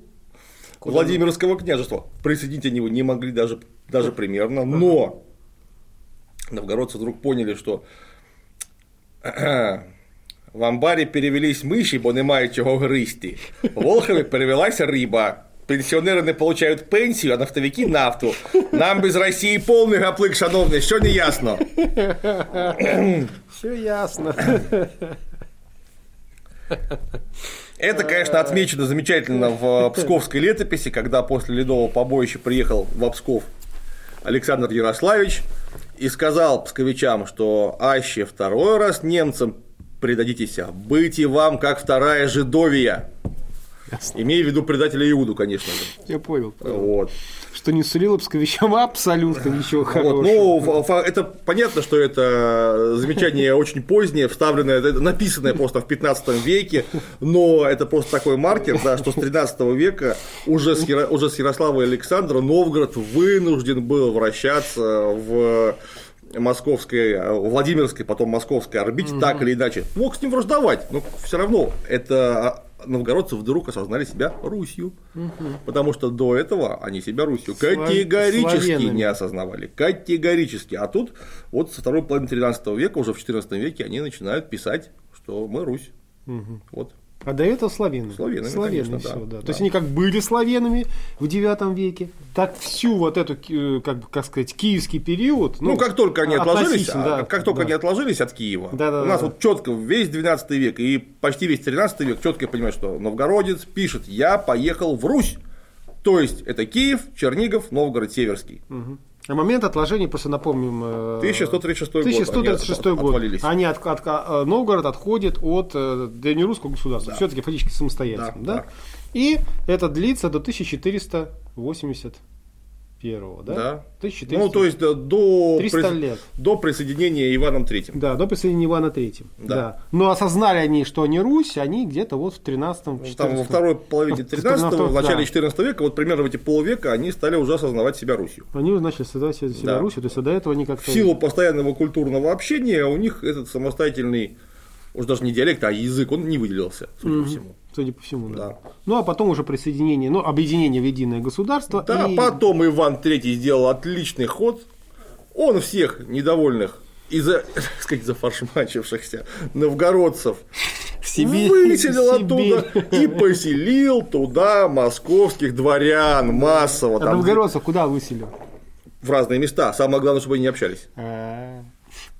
Куда? Владимирского княжества. Присоединить они его не могли даже, даже примерно, но новгородцы вдруг поняли, что в амбарі перевелись миші, бо немає чого гризти. Волхові перевелася риба. Пенсіонери не получають пенсію, а нафтовики нафту. Нам без Росії повний гаплик, шановний, що не ясно. Все ясно. Это, конечно, отмечено замечательно в Псковской летописи, когда после ледового побоища приехал в Псков Александр Ярославич и сказал псковичам, что аще второй раз немцам предадитесь, быть и вам, как вторая жидовия. Ясно. Имея в виду предателя Иуду, конечно же. Я понял. Вот. Что не сулило псковичам абсолютно ничего Вот, хорошего. ну, ф- ф- это понятно, что это замечание очень позднее, вставленное, написанное просто в 15 веке, но это просто такой маркер, да, что с 13 века уже с, Яро- уже с Ярослава Александра Новгород вынужден был вращаться в московской, Владимирской, потом московской орбите, так или иначе. Мог с ним враждовать, но все равно это новгородцы вдруг осознали себя Русью. Потому что до этого они себя Русью Слав- категорически славянами. не осознавали. Категорически. А тут вот со второй половины 13 века, уже в 14 веке, они начинают писать, что мы Русь. Мгм. Вот. А до этого славяны. Славянами, Славяне конечно, всё, да, да. да. То есть они как были славянами в девятом веке, так всю вот эту, э, как, бы, как сказать, киевский период. Ну, как только они отложились, а да, как только да. они отложились от Киева, Да, да, у нас да. вот четко весь 12 век и почти весь 13 век четко понимают, что новгородец пишет «Я поехал в Русь». То есть это Киев, Чернигов, Новгород, Северский. Мгм. Момент отложения, просто напомним. э, 1136 год. 1136 они год. отвалились. Они от, от- э, Новгород отходит от э, древнерусского государства. Да. Все-таки фактически самостоятельно. Да, Да, да. И это длится до 1481. Да? Да. 1400. Ну, то есть да, до, 300 прис- лет. до присоединения Иваном Третьим. Да, до присоединения Ивана Третьего. Да. Да. Но осознали они, что они Русь, они где-то вот в 13-м, 14 Там во второй половине В 13 в да. начале 14 века, вот примерно в эти полвека, они стали уже осознавать себя Русью. Они уже начали создавать себя Да. Русью, то есть до этого они как-то... В силу постоянного культурного общения у них этот самостоятельный, уж даже не диалект, а язык, он не выделился, судя Мгм. по всему. Судя по всему, да. Да. Ну, а потом уже присоединение, ну, объединение в единое государство. Да, и- потом Иван III сделал отличный ход. Он всех недовольных и за, так сказать, зафаршмачившихся новгородцев В Сибирь. выселил Сибирь. оттуда и поселил туда московских дворян массово. А там, новгородцев куда выселил? в разные места. Самое главное, чтобы они не общались. А,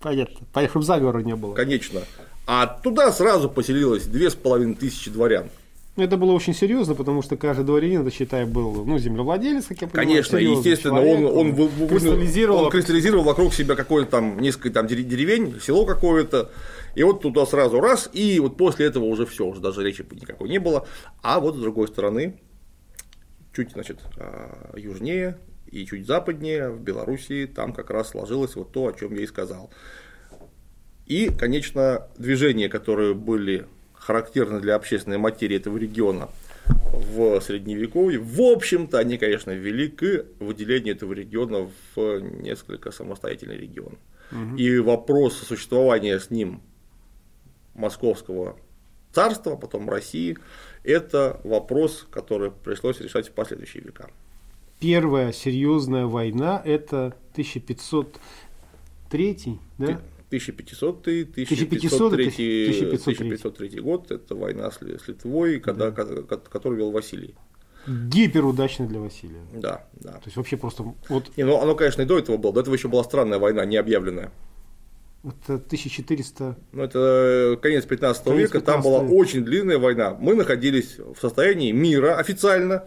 Понятно. Понятно, чтобы заговора не было. Конечно. А туда сразу поселилось две с половиной тысячи дворян. Ну, Это было очень серьезно, потому что каждый дворянин, это считай, был ну, землевладелец, как я понимаю. Конечно, естественно, человек, он, он, вы- кристаллизировал. он кристаллизировал вокруг себя какое-то там несколько там дере- деревень, село какое-то, и вот туда сразу раз, и вот после этого уже все, уже даже речи никакой не было. А вот с другой стороны, чуть, значит, а, южнее и чуть западнее, в Белоруссии, там как раз сложилось вот то, о чем я и сказал. И, конечно, движения, которые были характерны для общественной материи этого региона в Средневековье, в общем-то, они, конечно, вели к выделению этого региона в несколько самостоятельный регион. И вопрос существования с ним московского царства, потом России, это вопрос, который пришлось решать в последующие века. Первая серьезная война это 1503, да? 1500 1500, 1503 1503. 1503 год, это война с Ли- с Литвой, когда, ко- ко- которую вел Василий. Гиперудачно для Василия. Да, да. То есть вообще просто вот Не, ну оно, конечно, и до этого было. До этого еще была странная война, не объявленная. это 1400 Ну, это конец 15 Конец века, там 15 была века. очень длинная война. Мы находились в состоянии мира официально.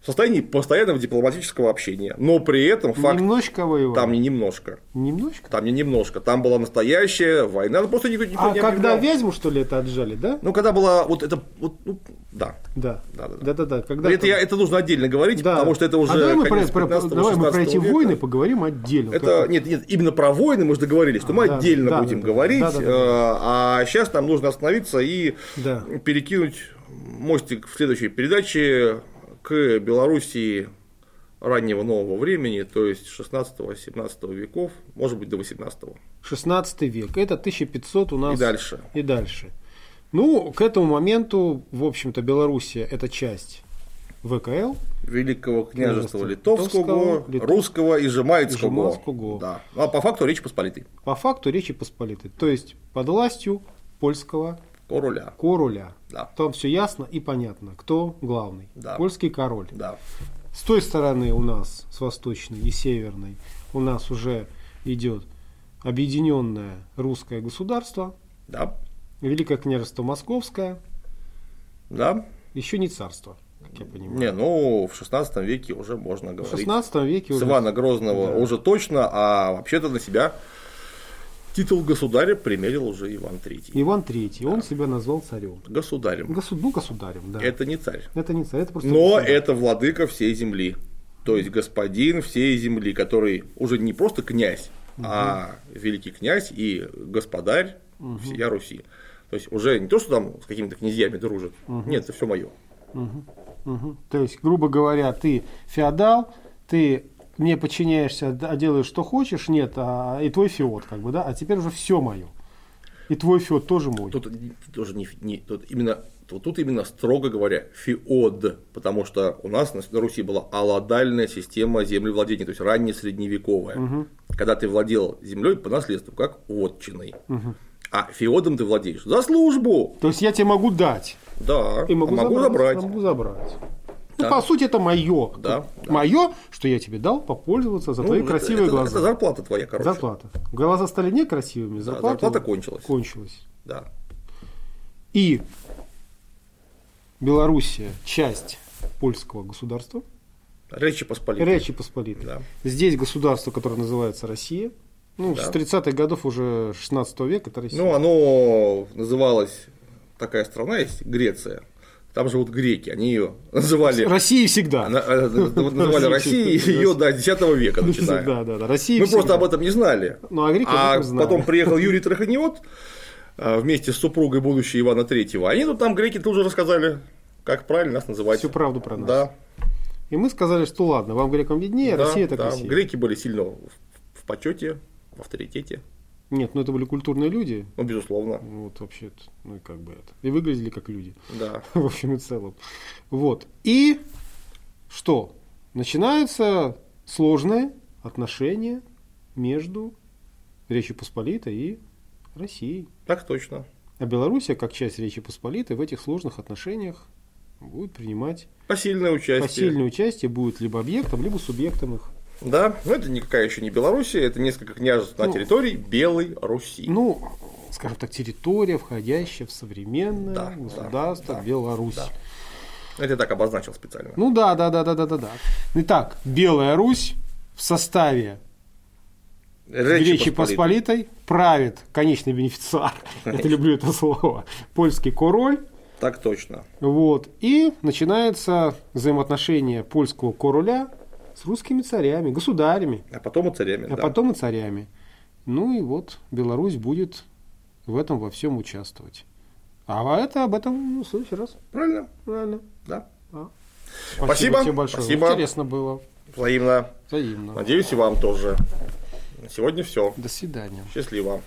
В состоянии постоянного дипломатического общения. Но при этом факт... Немножко воевали. Там не немножко. Немножко? Там не немножко. Там была настоящая война. Ну, просто никто, никто А не когда объявлял. Вязьму, что ли, это отжали, да? Ну, когда была вот это... Вот, ну, да. Да. Да, да, да. Да-да-да. Когда это, я- это нужно отдельно говорить, Да. потому что это уже а давай мы про, про- 15-го, давай мы про 16 эти века. войны поговорим отдельно. Это, Как- нет, нет, именно про войны мы же договорились, что мы Да, отдельно да, будем да, да. говорить, Да, да, да. э, а сейчас нам нужно остановиться и Да. перекинуть мостик в следующей передаче к Белоруссии раннего нового времени, то есть 16-17 веков, может быть, до 18 16 век. Это 1500 у нас. и дальше. И дальше. Ну, к этому моменту, в общем-то, Белоруссия – это часть ВКЛ. Великого княжества Княжества Литовского, Литовского, Литов- Русского и Жемайцкого. Жемайцкого. Да. Ну, а по факту Речи Посполитой. По факту Речи Посполитой. То есть, под властью польского Короля. короля. Да. Там все ясно и понятно, кто главный. Да. Польский король. Да. С той стороны у нас, с восточной и северной, у нас уже идет объединенное русское государство, Да. Великое княжество Московское, Да. еще не царство, как я понимаю. Не, ну, в 16 веке уже можно В говорить. 16 веке С уже Ивана Грозного Да. уже точно, а вообще-то на себя титул государя примерил уже Иван III. Иван III, он себя назвал царем. Государем. Госу- ну, государем, да. Это не царь. Это не царь, это просто Но государь. это владыка всей земли. То есть господин всей земли, который уже не просто князь, а великий князь и господарь всея Руси. То есть уже не то, что там с какими-то князьями дружит. Нет, это все мое. Мгм. То есть, грубо говоря, ты феодал, ты мне подчиняешься, а делаешь, что хочешь, нет, а, и твой феод, как бы, да, а теперь уже все мое. И твой феод тоже мой. Тут тоже не, не- тут именно вот тут именно строго говоря феод, потому что у нас на, Руси была аладальная система землевладения, то есть ранее средневековая, когда ты владел землей по наследству, как отчиной. А феодом ты владеешь за службу. То есть я тебе могу дать Да, и могу, а могу забрать. забрать. Могу забрать. Ну, Да. по сути, это мое. Да, да. Мое, что я тебе дал попользоваться за Ну, твои это- красивые это- глаза. Это зарплата твоя, короче. Зарплата. Глаза стали некрасивыми, Да, зарплата, зарплата кончилась. кончилась. Да. И Белоруссия часть польского государства, Речи Посполитой. Речи Посполитой. Да. Здесь государство, которое называется Россия. Ну, Да. с 30-х годов уже 16 века это Россия. Ну, оно называлось, такая страна есть, Греция. Там живут греки, они ее называли, Россия всегда. э, называли Россией ее до X века начиная. Да, да, да. Россия Мы всегда. просто об этом не знали. Ну, а греки А потом приехал Юрий Траханиот э, вместе с супругой будущего Ивана Третьего. Они тут там греки тоже рассказали, как правильно нас называть. Всю правду про нас. Да, И мы сказали, что ладно, вам грекам виднее, да, Россия так да. Россия. Греки были сильно в почете, в авторитете. Нет, ну это были культурные люди. Ну, безусловно. Вот вообще, ну и как бы это. И выглядели как люди. Да. в общем и целом. Вот. И что? Начинаются сложные отношения между Речью Посполитой и Россией. Так точно. А Белоруссия, как часть Речи Посполитой, в этих сложных отношениях будет принимать Посильное участие. посильное участие, будет либо объектом, либо субъектом их. Да, но это никакая еще не Белоруссия, это несколько княжеств на Ну, территории Белой Руси. Ну, скажем так, территория, входящая в современное Да, государство да, Беларусь. да. Это я так обозначил специально. Ну да, да, да, да, да, да, да. Итак, Белая Русь в составе Речи, Посполитой правит конечный бенефициар. Я люблю это слово. Польский король. Так точно. Вот. И начинается взаимоотношение польского короля с русскими царями, государями, А потом и царями. а да. потом и царями. Ну и вот Беларусь будет в этом во всем участвовать. А это об этом ну, в следующий раз. Правильно? Правильно. Да. А. Спасибо. тебе большое. Спасибо. Интересно было. Взаимно. Взаимно. Надеюсь, и вам тоже. На сегодня все. До свидания. Счастливо.